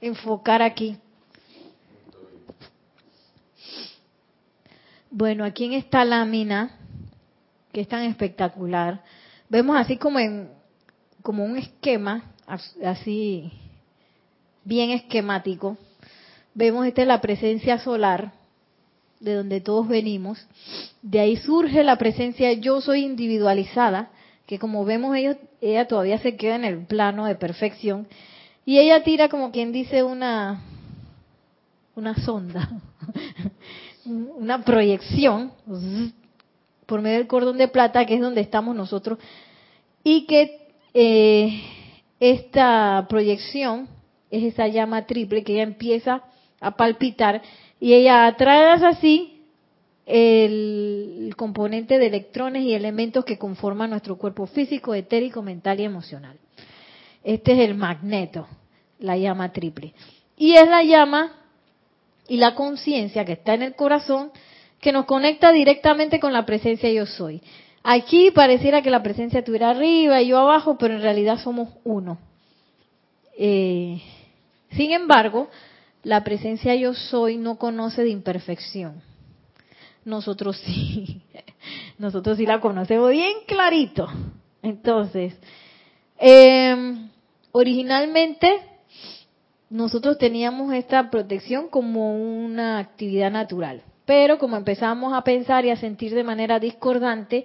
enfocar aquí. Bueno, aquí en esta lámina, que es tan espectacular, vemos así como en como un esquema, así bien esquemático. Vemos esta es la presencia solar, de donde todos venimos. De ahí surge la presencia yo soy individualizada, que como vemos ellos, ella todavía se queda en el plano de perfección. Y ella tira como quien dice una una sonda, una proyección por medio del cordón de plata que es donde estamos nosotros. Y que eh, esta proyección es esa llama triple que ella empieza a palpitar. Y ella atrae así el componente de electrones y elementos que conforman nuestro cuerpo físico, etérico, mental y emocional. Este es el magneto, la llama triple. Y es la llama y la conciencia que está en el corazón que nos conecta directamente con la presencia yo soy. Aquí pareciera que la presencia estuviera arriba y yo abajo, pero en realidad somos uno. Eh, sin embargo, la presencia yo soy no conoce de imperfección nosotros sí, nosotros sí la conocemos bien clarito. Entonces, em, originalmente nosotros teníamos esta protección como una actividad natural, pero como empezamos a pensar y a sentir de manera discordante,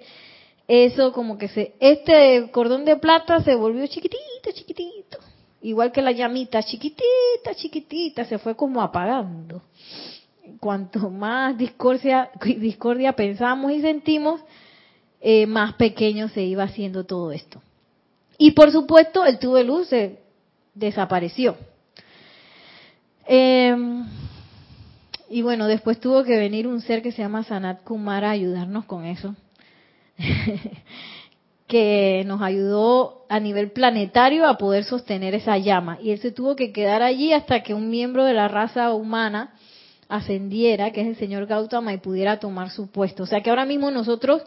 eso como que se, este cordón de plata se volvió chiquitito, chiquitito, igual que la llamita, chiquitita, chiquitita, se fue como apagando cuanto más discordia, discordia pensamos y sentimos, eh, más pequeño se iba haciendo todo esto. Y por supuesto, el tubo de luz desapareció. Em, y bueno, después tuvo que venir un ser que se llama Sanat Kumara a ayudarnos con eso. que nos ayudó a nivel planetario a poder sostener esa llama. Y él se tuvo que quedar allí hasta que un miembro de la raza humana ascendiera, que es el señor Gautama, y pudiera tomar su puesto. O sea que ahora mismo nosotros,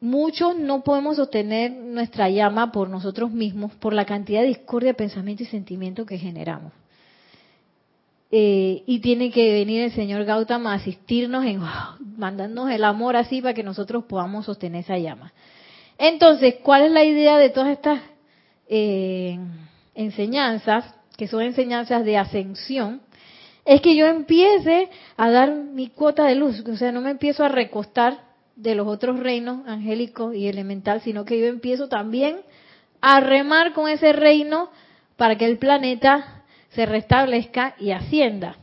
muchos no podemos sostener nuestra llama por nosotros mismos, por la cantidad de discordia, pensamiento y sentimiento que generamos. Eh, y tiene que venir el señor Gautama a asistirnos en mandándonos el amor así para que nosotros podamos sostener esa llama. Entonces, ¿cuál es la idea de todas estas eh, enseñanzas, que son enseñanzas de ascensión? Es que yo empiece a dar mi cuota de luz, o sea, no me empiezo a recostar de los otros reinos angélicos y elemental, sino que yo empiezo también a remar con ese reino para que el planeta se restablezca y ascienda.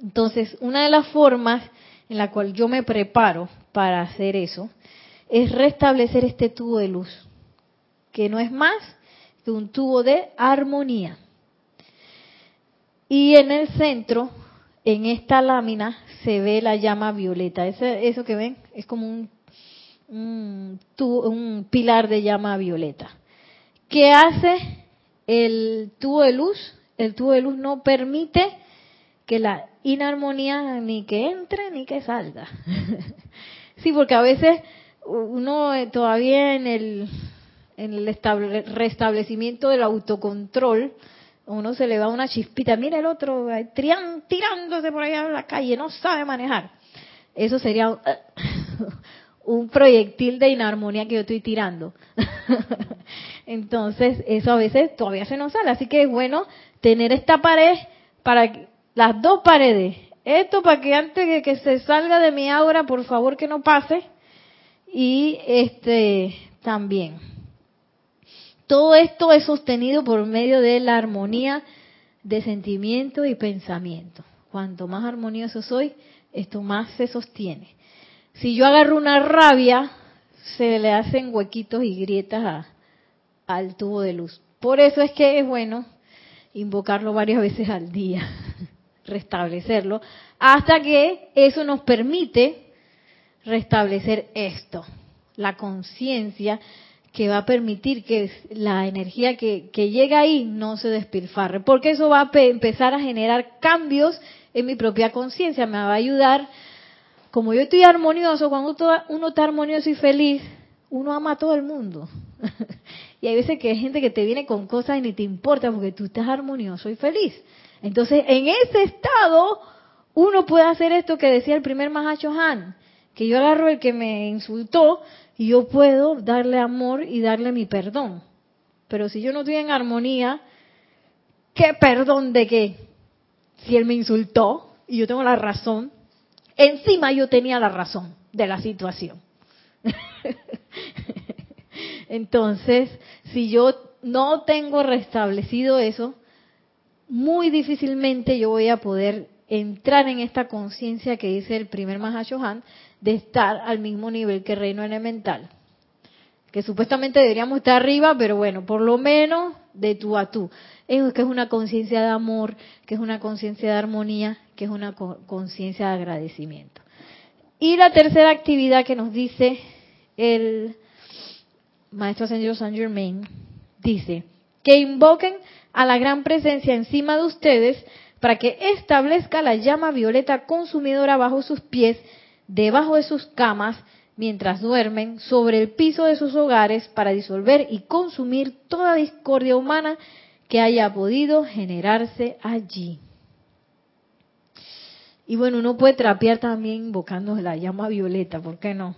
Entonces, una de las formas en la cual yo me preparo para hacer eso es restablecer este tubo de luz, que no es más que un tubo de armonía. Y en el centro, en esta lámina, se ve la llama violeta. eso que ven es como un, un, un pilar de llama violeta. ¿Qué hace el tubo de luz? el tubo de luz no permite que la inarmonía ni que entre ni que salga. sí, porque a veces uno eh, todavía en el restablecimiento del autocontrol, uno se le va una chispita, mira el otro eh, tirándose por allá en la calle, no sabe manejar. Eso sería un proyectil de inarmonía que yo estoy tirando. Entonces, eso a veces todavía se nos sale. Así que es bueno tener esta pared para las dos paredes. Esto para que antes de que se salga de mi aura, por favor que no pase. Y este también. Todo esto es sostenido por medio de la armonía de sentimiento y pensamiento. Cuanto más armonioso soy, esto más se sostiene. Si yo agarro una rabia, se le hacen huequitos y grietas al tubo de luz. Por eso es que es bueno invocarlo varias veces al día, restablecerlo, hasta que eso nos permite restablecer esto, la conciencia que va a permitir que la energía que, que, llega ahí no se despilfarre, porque eso va a empezar a generar cambios en mi propia conciencia, me va a ayudar, como yo estoy armonioso, cuando uno está armonioso y feliz, uno ama a todo el mundo. Y hay veces que hay gente que te viene con cosas y ni te importa porque tú estás armonioso y feliz. Entonces, en ese estado, uno puede hacer esto que decía el primer Mahacho Han, que yo agarro el que me insultó y yo puedo darle amor y darle mi perdón. Pero si yo no estoy en armonía, ¿qué perdón de qué? Si él me insultó y yo tengo la razón, encima yo tenía la razón de la situación. Entonces, si yo no tengo restablecido eso, muy difícilmente yo voy a poder entrar en esta conciencia que dice el primer Mahashohan de estar al mismo nivel que reino elemental. Que supuestamente deberíamos estar arriba, pero bueno, por lo menos de tú a tú. Es que es una conciencia de amor, que es una conciencia de armonía, que es una conciencia de agradecimiento. Y la tercera actividad que nos dice el Maestro Ascendido Saint Germain, dice, que invoquen a la gran presencia encima de ustedes para que establezca la llama violeta consumidora bajo sus pies, debajo de sus camas, mientras duermen, sobre el piso de sus hogares, para disolver y consumir toda discordia humana que haya podido generarse allí. Y bueno, uno puede trapear también invocando la llama violeta, ¿por qué no?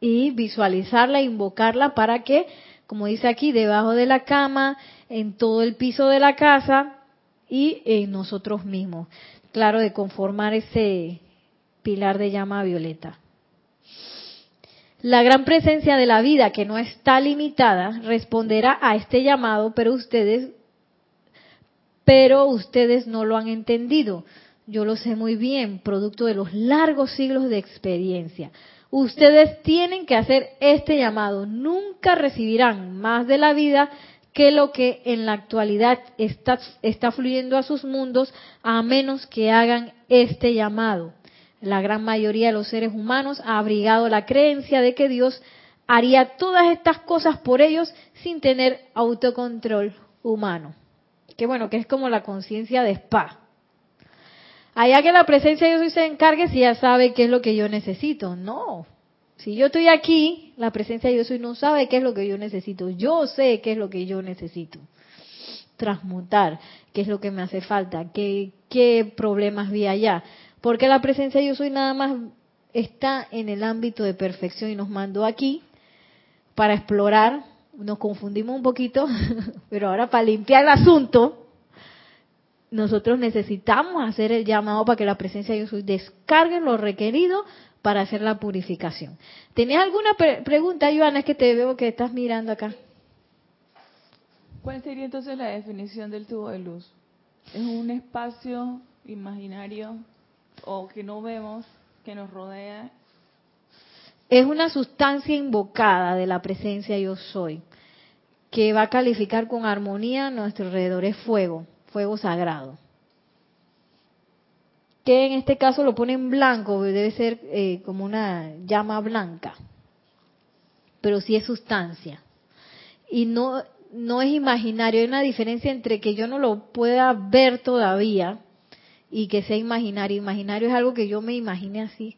y visualizarla, invocarla para que, como dice aquí, debajo de la cama, en todo el piso de la casa y en nosotros mismos. Claro, de conformar ese pilar de llama violeta. La gran presencia de la vida que no está limitada responderá a este llamado, pero ustedes pero ustedes no lo han entendido. Yo lo sé muy bien, producto de los largos siglos de experiencia. Ustedes tienen que hacer este llamado. Nunca recibirán más de la vida que lo que en la actualidad está, está fluyendo a sus mundos a menos que hagan este llamado. La gran mayoría de los seres humanos ha abrigado la creencia de que Dios haría todas estas cosas por ellos sin tener autocontrol humano. Que bueno, que es como la conciencia de spa. Allá que la presencia de Dios se encargue si ya sabe qué es lo que yo necesito. No, si yo estoy aquí, la presencia de Dios no sabe qué es lo que yo necesito. Yo sé qué es lo que yo necesito. Transmutar, qué es lo que me hace falta, qué, qué problemas vi allá. Porque la presencia Dios soy nada más está en el ámbito de perfección y nos mandó aquí para explorar. Nos confundimos un poquito, pero ahora para limpiar el asunto, nosotros necesitamos hacer el llamado para que la presencia de Dios descargue lo requerido para hacer la purificación. ¿Tenías alguna pregunta, Joana? Es que te veo que estás mirando acá. ¿Cuál sería entonces la definición del tubo de luz? ¿Es un espacio imaginario o que no vemos, que nos rodea? Es una sustancia invocada de la presencia yo soy, que va a calificar con armonía nuestro alrededor. Es fuego, fuego sagrado que en este caso lo pone en blanco, debe ser eh, como una llama blanca, pero sí es sustancia. Y no, no es imaginario, hay una diferencia entre que yo no lo pueda ver todavía y que sea imaginario. Imaginario es algo que yo me imagine así.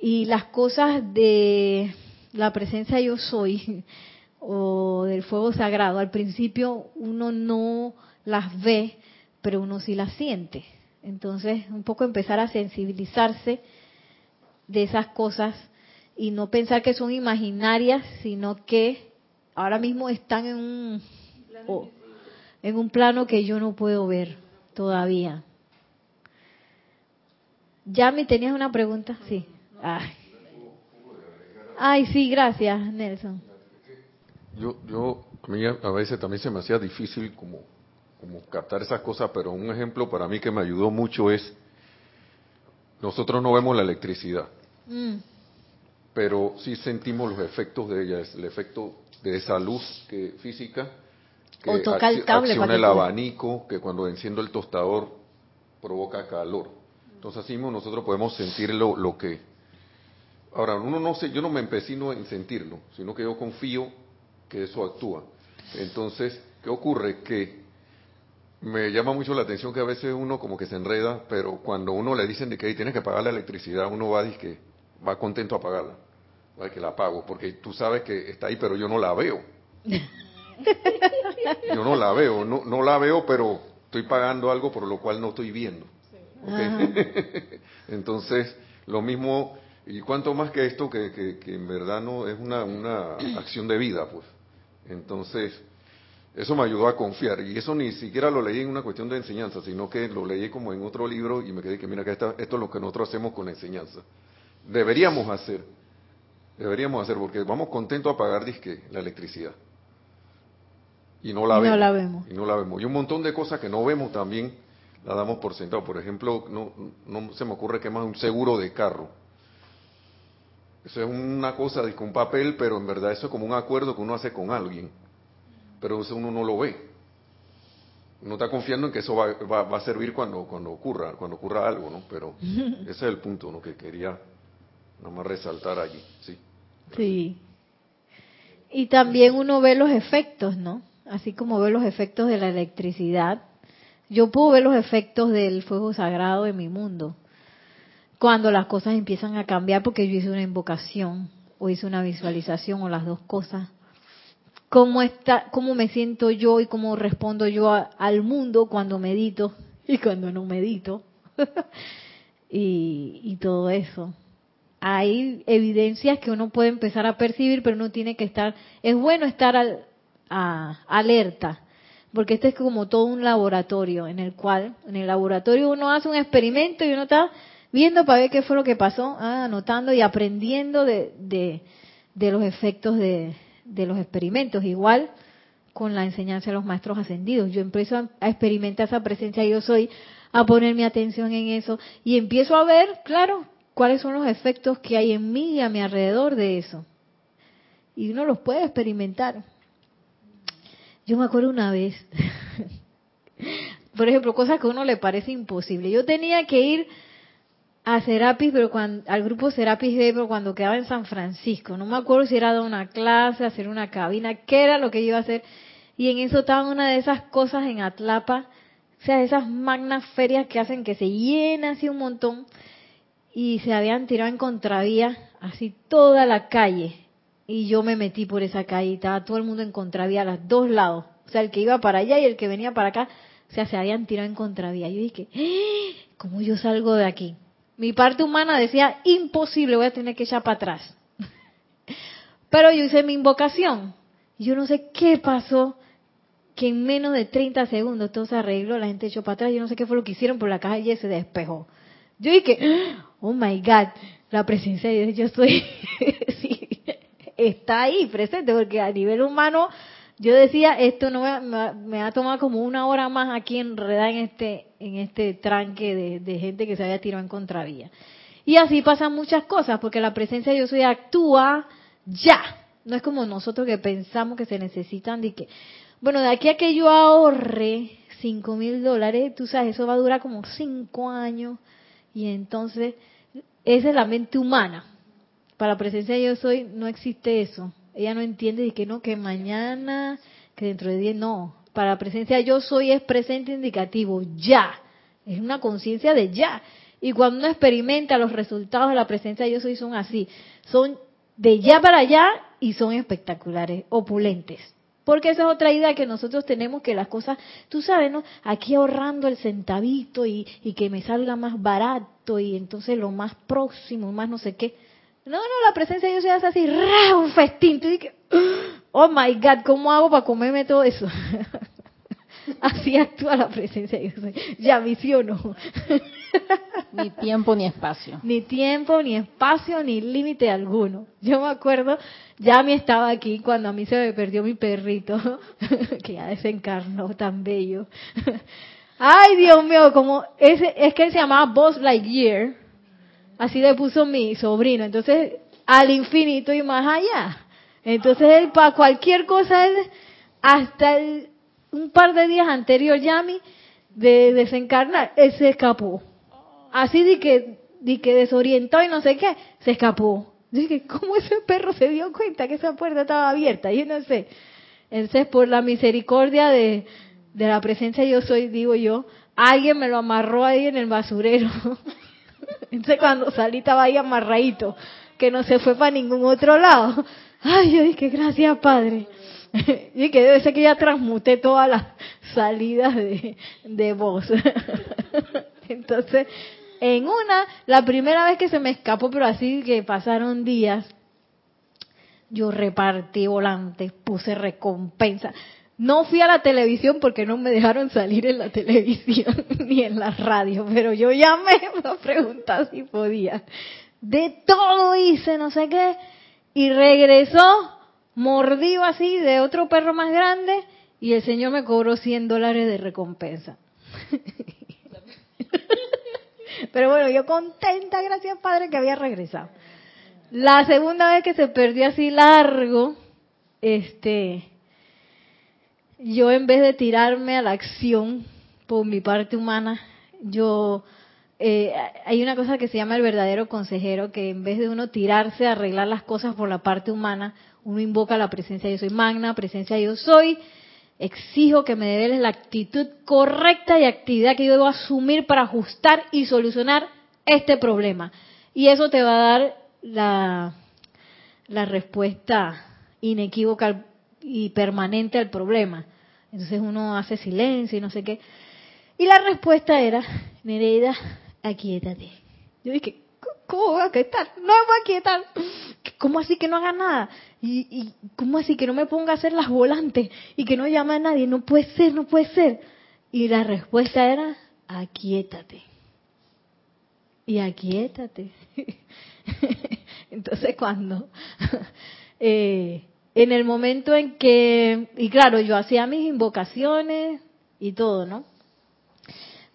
Y las cosas de la presencia yo soy o del fuego sagrado, al principio uno no las ve, pero uno sí las siente. Entonces, un poco empezar a sensibilizarse de esas cosas y no pensar que son imaginarias, sino que ahora mismo están en un, en un plano que yo no puedo ver todavía. ¿Ya me tenías una pregunta? Sí. Ay, Ay sí, gracias, Nelson. Yo, yo, a mí a veces también se me hacía difícil como como captar esas cosas, pero un ejemplo para mí que me ayudó mucho es, nosotros no vemos la electricidad, mm. pero sí sentimos los efectos de ella, el efecto de esa luz que, física, que o toca el cable acciona el abanico, que cuando enciendo el tostador provoca calor. Entonces así mismo nosotros podemos sentir lo, lo que... Ahora, uno no sé, yo no me empecino en sentirlo, sino que yo confío que eso actúa. Entonces, ¿qué ocurre? Que me llama mucho la atención que a veces uno como que se enreda, pero cuando uno le dicen de que tienes que pagar la electricidad, uno va que va contento a pagarla, va que la pago, porque tú sabes que está ahí, pero yo no la veo. yo no la veo, no, no la veo, pero estoy pagando algo por lo cual no estoy viendo. Entonces, lo mismo, y cuánto más que esto, que, que, que en verdad no es una, una acción de vida, pues. Entonces, eso me ayudó a confiar. Y eso ni siquiera lo leí en una cuestión de enseñanza, sino que lo leí como en otro libro y me quedé que, mira, que esto es lo que nosotros hacemos con la enseñanza. Deberíamos hacer. Deberíamos hacer, porque vamos contentos a pagar disque la electricidad. Y no la, vemos, la vemos. Y no la vemos. Y un montón de cosas que no vemos también la damos por sentado. Por ejemplo, no, no se me ocurre que más un seguro de carro. Eso es una cosa, de un papel, pero en verdad eso es como un acuerdo que uno hace con alguien pero eso uno no lo ve. Uno está confiando en que eso va, va, a servir cuando, cuando ocurra, cuando ocurra algo, ¿no? Pero ese es el punto, ¿no? Que quería nomás resaltar allí, sí. Sí. Y también uno ve los efectos, ¿no? Así como ve los efectos de la electricidad. Yo puedo ver los efectos del fuego sagrado en mi mundo. Cuando las cosas empiezan a cambiar porque yo hice una invocación o hice una visualización o las dos cosas cómo está, cómo me siento yo y cómo respondo yo al mundo cuando medito y cuando no medito y, todo eso. Hay evidencias que uno puede empezar a percibir, pero uno tiene que estar, es bueno estar al, alerta, porque este es como todo un laboratorio en el cual, en el laboratorio uno hace un experimento y uno está viendo para ver qué fue lo que pasó, ah, anotando y aprendiendo de, de los efectos de, de los experimentos. Igual con la enseñanza de los maestros ascendidos. Yo empiezo a, experimentar esa presencia, yo soy, a poner mi atención en eso y empiezo a ver, claro, cuáles son los efectos que hay en mí y a mi alrededor de eso. Y uno los puede experimentar. Yo me acuerdo una vez, por ejemplo, cosas que a uno le parece imposible. Yo tenía que ir a Serapis, pero cuando, al grupo Serapis Bay, pero cuando quedaba en San Francisco. No me acuerdo si era dar una clase, hacer una cabina, qué era lo que iba a hacer. Y en eso estaba una de esas cosas en Atlapa, o sea, esas magnas ferias que hacen que se llena así un montón. Y se habían tirado en contravía, así toda la calle. Y yo me metí por esa calle y estaba todo el mundo en contravía a los dos lados. O sea, el que iba para allá y el que venía para acá, o sea, se habían tirado en contravía. Yo dije, ¡Ah! ¿cómo yo salgo de aquí? Mi parte humana decía, imposible, voy a tener que echar para atrás. Pero yo hice mi invocación. Yo no sé qué pasó, que en menos de 30 segundos todo se arregló, la gente echó para atrás. Yo no sé qué fue lo que hicieron, pero la calle se despejó. Yo dije, oh my God, la presencia de Dios, yo estoy, está ahí presente, porque a nivel humano yo decía, esto no me, me, me va a tomar como una hora más aquí enredada en este, en este tranque de, de gente que se había tirado en contravía. Y así pasan muchas cosas, porque la presencia de yo soy actúa ya. No es como nosotros que pensamos que se necesitan de que, bueno, de aquí a que yo ahorre cinco mil dólares, tú sabes, eso va a durar como cinco años. Y entonces, esa es la mente humana. Para la presencia yo soy, no existe eso. Ella no entiende de que no, que mañana, que dentro de 10, no. Para la presencia yo soy es presente indicativo, ya. Es una conciencia de ya. Y cuando uno experimenta los resultados de la presencia yo soy son así. Son de ya para allá y son espectaculares, opulentes. Porque esa es otra idea que nosotros tenemos que las cosas, tú sabes, ¿no? Aquí ahorrando el centavito y, y que me salga más barato y entonces lo más próximo, más no sé qué. No, no, la presencia de Dios se hace así, ¡ra! un festín. Tú dices, oh my God, ¿cómo hago para comerme todo eso? así actúa la presencia de Dios. Ya visiono. Ni tiempo ni espacio. Ni tiempo, ni espacio, ni límite alguno. Yo me acuerdo, ya me estaba aquí cuando a mí se me perdió mi perrito, que ya desencarnó tan bello. Ay, Dios mío, como ese, es que él se llamaba Buzz Lightyear Así le puso mi sobrino. Entonces, al infinito y más allá. Entonces, él para cualquier cosa, él, hasta el, un par de días anterior, Yami, de desencarnar, él se escapó. Así de que, de que desorientó y no sé qué, se escapó. Dije, ¿cómo ese perro se dio cuenta que esa puerta estaba abierta? Yo no sé. Entonces, por la misericordia de, de la presencia yo soy, digo yo, alguien me lo amarró ahí en el basurero. Entonces cuando salí estaba ahí amarradito, que no se fue para ningún otro lado. Ay, yo dije, gracias Padre. Y que debe ser que ya transmuté todas las salidas de, de voz. Entonces, en una, la primera vez que se me escapó, pero así que pasaron días, yo repartí volantes, puse recompensa. No fui a la televisión porque no me dejaron salir en la televisión ni en la radio, pero yo llamé para preguntar si podía. De todo hice, no sé qué, y regresó mordido así de otro perro más grande y el señor me cobró 100 dólares de recompensa. Pero bueno, yo contenta, gracias Padre, que había regresado. La segunda vez que se perdió así largo, este, yo en vez de tirarme a la acción por mi parte humana, yo eh, hay una cosa que se llama el verdadero consejero, que en vez de uno tirarse a arreglar las cosas por la parte humana, uno invoca la presencia yo soy magna, presencia yo soy, exijo que me develes la actitud correcta y actividad que yo debo asumir para ajustar y solucionar este problema. Y eso te va a dar la, la respuesta inequívoca y permanente al problema. Entonces uno hace silencio y no sé qué. Y la respuesta era, Nereida, aquietate. Yo dije, ¿cómo voy a aquietar? No me voy a aquietar. ¿Cómo así que no haga nada? ¿Y, ¿Y cómo así que no me ponga a hacer las volantes y que no llame a nadie? No puede ser, no puede ser. Y la respuesta era, aquietate. Y aquietate. Entonces cuando... Eh, en el momento en que, y claro, yo hacía mis invocaciones y todo, ¿no?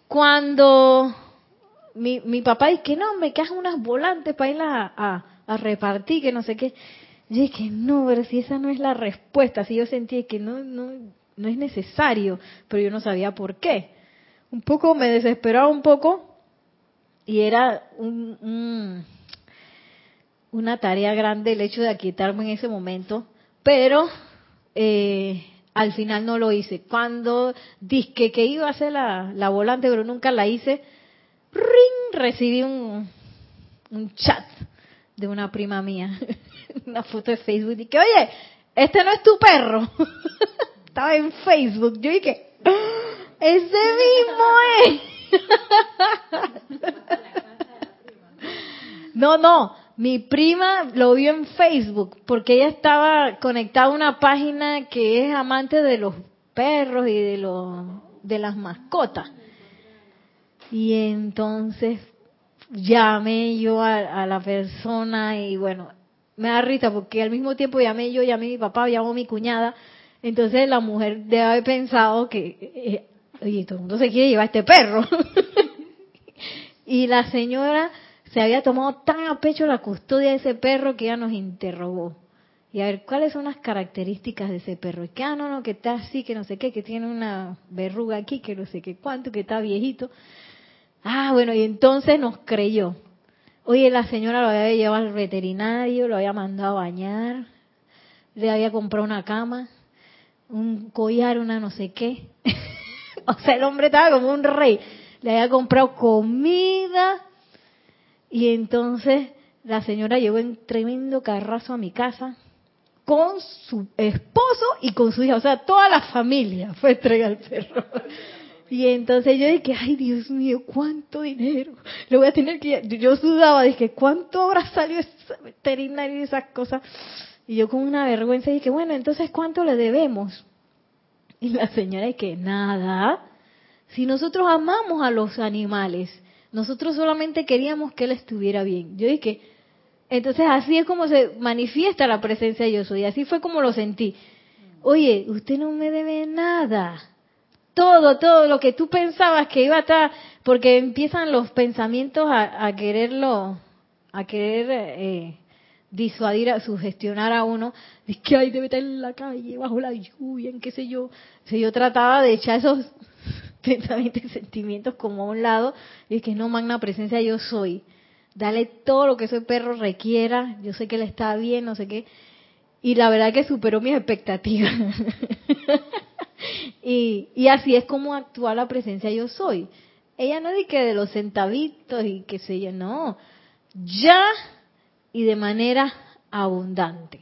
Cuando mi, mi papá dice que no, me quedan unas volantes para ir a, a, repartir, que no sé qué. Yo dije, no, pero si esa no es la respuesta, si yo sentí que no, no, no es necesario, pero yo no sabía por qué. Un poco me desesperaba un poco y era un, una tarea grande el hecho de aquietarme en ese momento, pero eh, al final no lo hice. Cuando dije que iba a hacer la, la volante, pero nunca la hice, ring, recibí un, un chat de una prima mía, una foto de Facebook, y que, oye, este no es tu perro. Estaba en Facebook. Yo dije, ese mismo es. no, no, mi prima lo vio en Facebook porque ella estaba conectada a una página que es amante de los perros y de los de las mascotas. Y entonces llamé yo a, la persona y bueno, me da risa porque al mismo tiempo llamé yo, llamé a mi papá, llamó a mi cuñada. Entonces la mujer debe haber pensado que, eh, oye, todo el mundo se quiere llevar este perro. y la señora se había tomado tan a pecho la custodia de ese perro que ella nos interrogó. Y a ver, ¿cuáles son las características de ese perro? Que, ah, no, no, que está así, que no sé qué, que tiene una verruga aquí, que no sé qué cuánto, que está viejito. Ah, bueno, y entonces nos creyó. Oye, la señora lo había llevado al veterinario, lo había mandado a bañar, le había comprado una cama, un collar, una no sé qué. o sea, el hombre estaba como un rey. Le había comprado comida, y entonces la señora llegó en tremendo carrazo a mi casa con su esposo y con su hija, o sea, toda la familia fue a entregar el perro. Y entonces yo dije, ay Dios mío, cuánto dinero. Le voy a tener que, yo sudaba, dije, ¿cuánto habrá salido ese veterinario y esas cosas? Y yo con una vergüenza dije, bueno, entonces ¿cuánto le debemos? Y la señora dije, nada. Si nosotros amamos a los animales, nosotros solamente queríamos que él estuviera bien. Yo dije, entonces así es como se manifiesta la presencia de yo soy. Así fue como lo sentí. Oye, usted no me debe nada. Todo, todo lo que tú pensabas que iba a estar, porque empiezan los pensamientos a, quererlo, a querer eh, disuadir, a sugestionar a uno. Dice que ay, debe estar en la calle, bajo la lluvia, en qué sé yo. Si yo trataba de echar esos pensamientos y sentimientos como a un lado y que no, magna presencia yo soy. Dale todo lo que ese perro requiera, yo sé que él está bien, no sé qué. Y la verdad que superó mis expectativas. y, y así es como actúa la presencia yo soy. Ella no dice que de los centavitos y que sé yo, no. Ya y de manera abundante.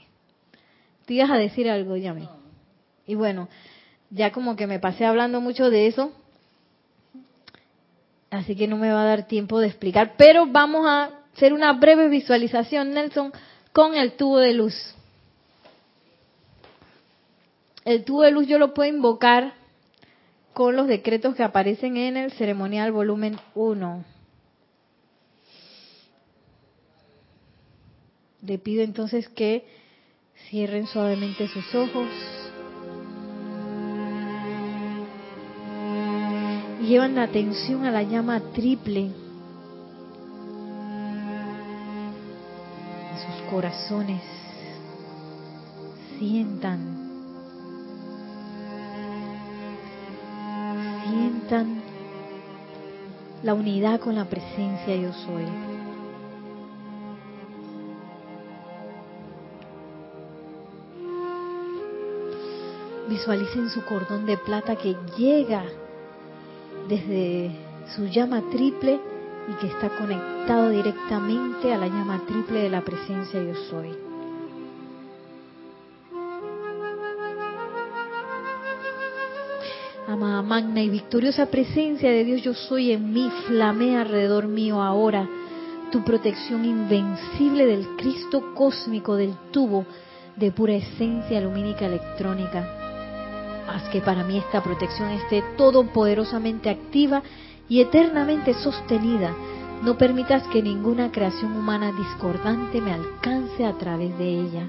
¿Te ibas a decir algo, Yami? Y bueno, ya como que me pasé hablando mucho de eso, así que no me va a dar tiempo de explicar, pero vamos a hacer una breve visualización, Nelson, con el tubo de luz. El tubo de luz yo lo puedo invocar con los decretos que aparecen en el ceremonial volumen 1. Le pido entonces que cierren suavemente sus ojos. Llevan la atención a la llama triple sus corazones. Sientan, sientan la unidad con la presencia yo soy. Visualicen su cordón de plata que llega desde su llama triple y que está conectado directamente a la llama triple de la presencia yo soy. Amada magna y victoriosa presencia de Dios yo soy en mí, flamea alrededor mío ahora tu protección invencible del Cristo cósmico del tubo de pura esencia lumínica electrónica Haz que para mí esta protección esté todopoderosamente activa y eternamente sostenida. No permitas que ninguna creación humana discordante me alcance a través de ella.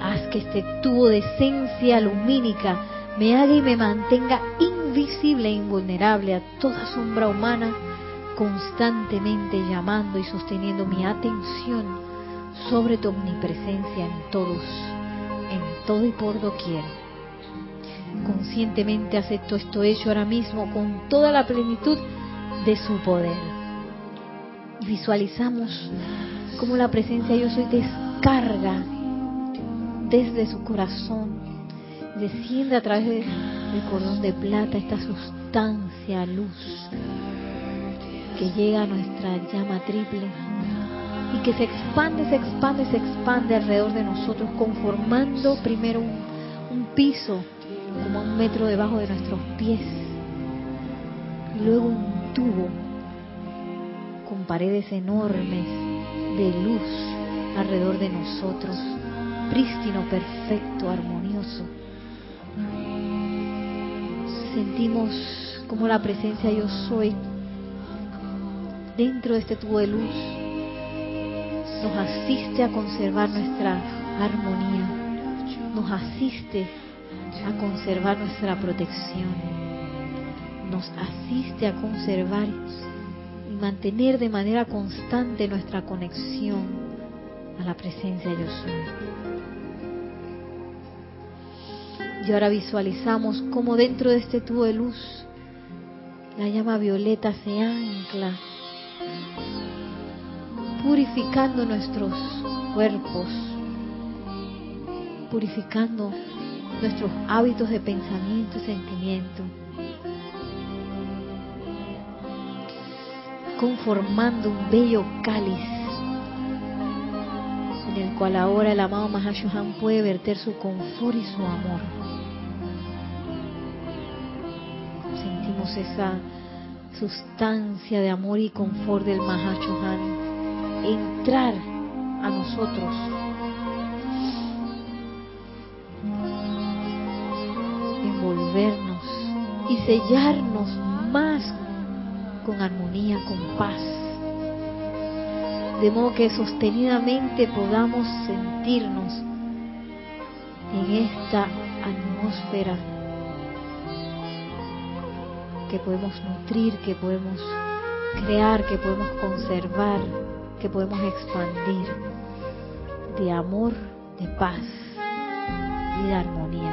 Haz que este tubo de esencia lumínica me haga y me mantenga invisible e invulnerable a toda sombra humana, constantemente llamando y sosteniendo mi atención sobre tu omnipresencia en todos, en todo y por doquier Conscientemente acepto esto hecho ahora mismo con toda la plenitud de su poder. Visualizamos cómo la presencia yo soy descarga desde su corazón, desciende a través del cordón de plata esta sustancia, luz, que llega a nuestra llama triple y que se expande, se expande, se expande alrededor de nosotros, conformando primero un piso como un metro debajo de nuestros pies, y luego un tubo con paredes enormes de luz alrededor de nosotros, prístino, perfecto, armonioso. Sentimos como la presencia yo soy dentro de este tubo de luz nos asiste a conservar nuestra armonía, nos asiste a conservar nuestra protección, nos asiste a conservar y mantener de manera constante nuestra conexión a la presencia yo soy. Y ahora visualizamos cómo dentro de este tubo de luz la llama violeta se ancla purificando nuestros cuerpos, purificando nuestros hábitos de pensamiento y sentimiento, conformando un bello cáliz en el cual ahora el amado Mahashohan puede verter su confort y su amor. Sentimos esa sustancia de amor y confort del Mahashohan entrar a nosotros. Sellarnos más con armonía, con paz. De modo que sostenidamente podamos sentirnos en esta atmósfera que podemos nutrir, que podemos crear, que podemos conservar, que podemos expandir de amor, de paz y de armonía.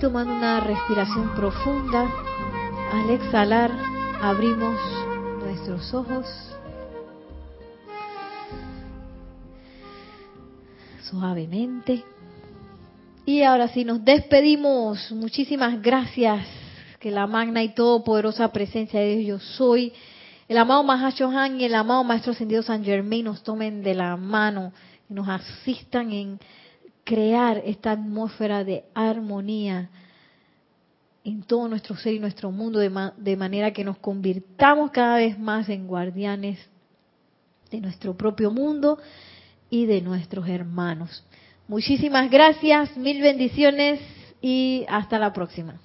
Tomando una respiración profunda, al exhalar abrimos nuestros ojos suavemente. Y ahora sí, nos despedimos. Muchísimas gracias que la magna y todopoderosa presencia de Dios yo soy, el amado Mahashohan y el amado Maestro Ascendido San Germain nos tomen de la mano y nos asistan en crear esta atmósfera de armonía en todo nuestro ser y nuestro mundo, de, de manera que nos convirtamos cada vez más en guardianes de nuestro propio mundo y de nuestros hermanos. Muchísimas gracias, mil bendiciones y hasta la próxima.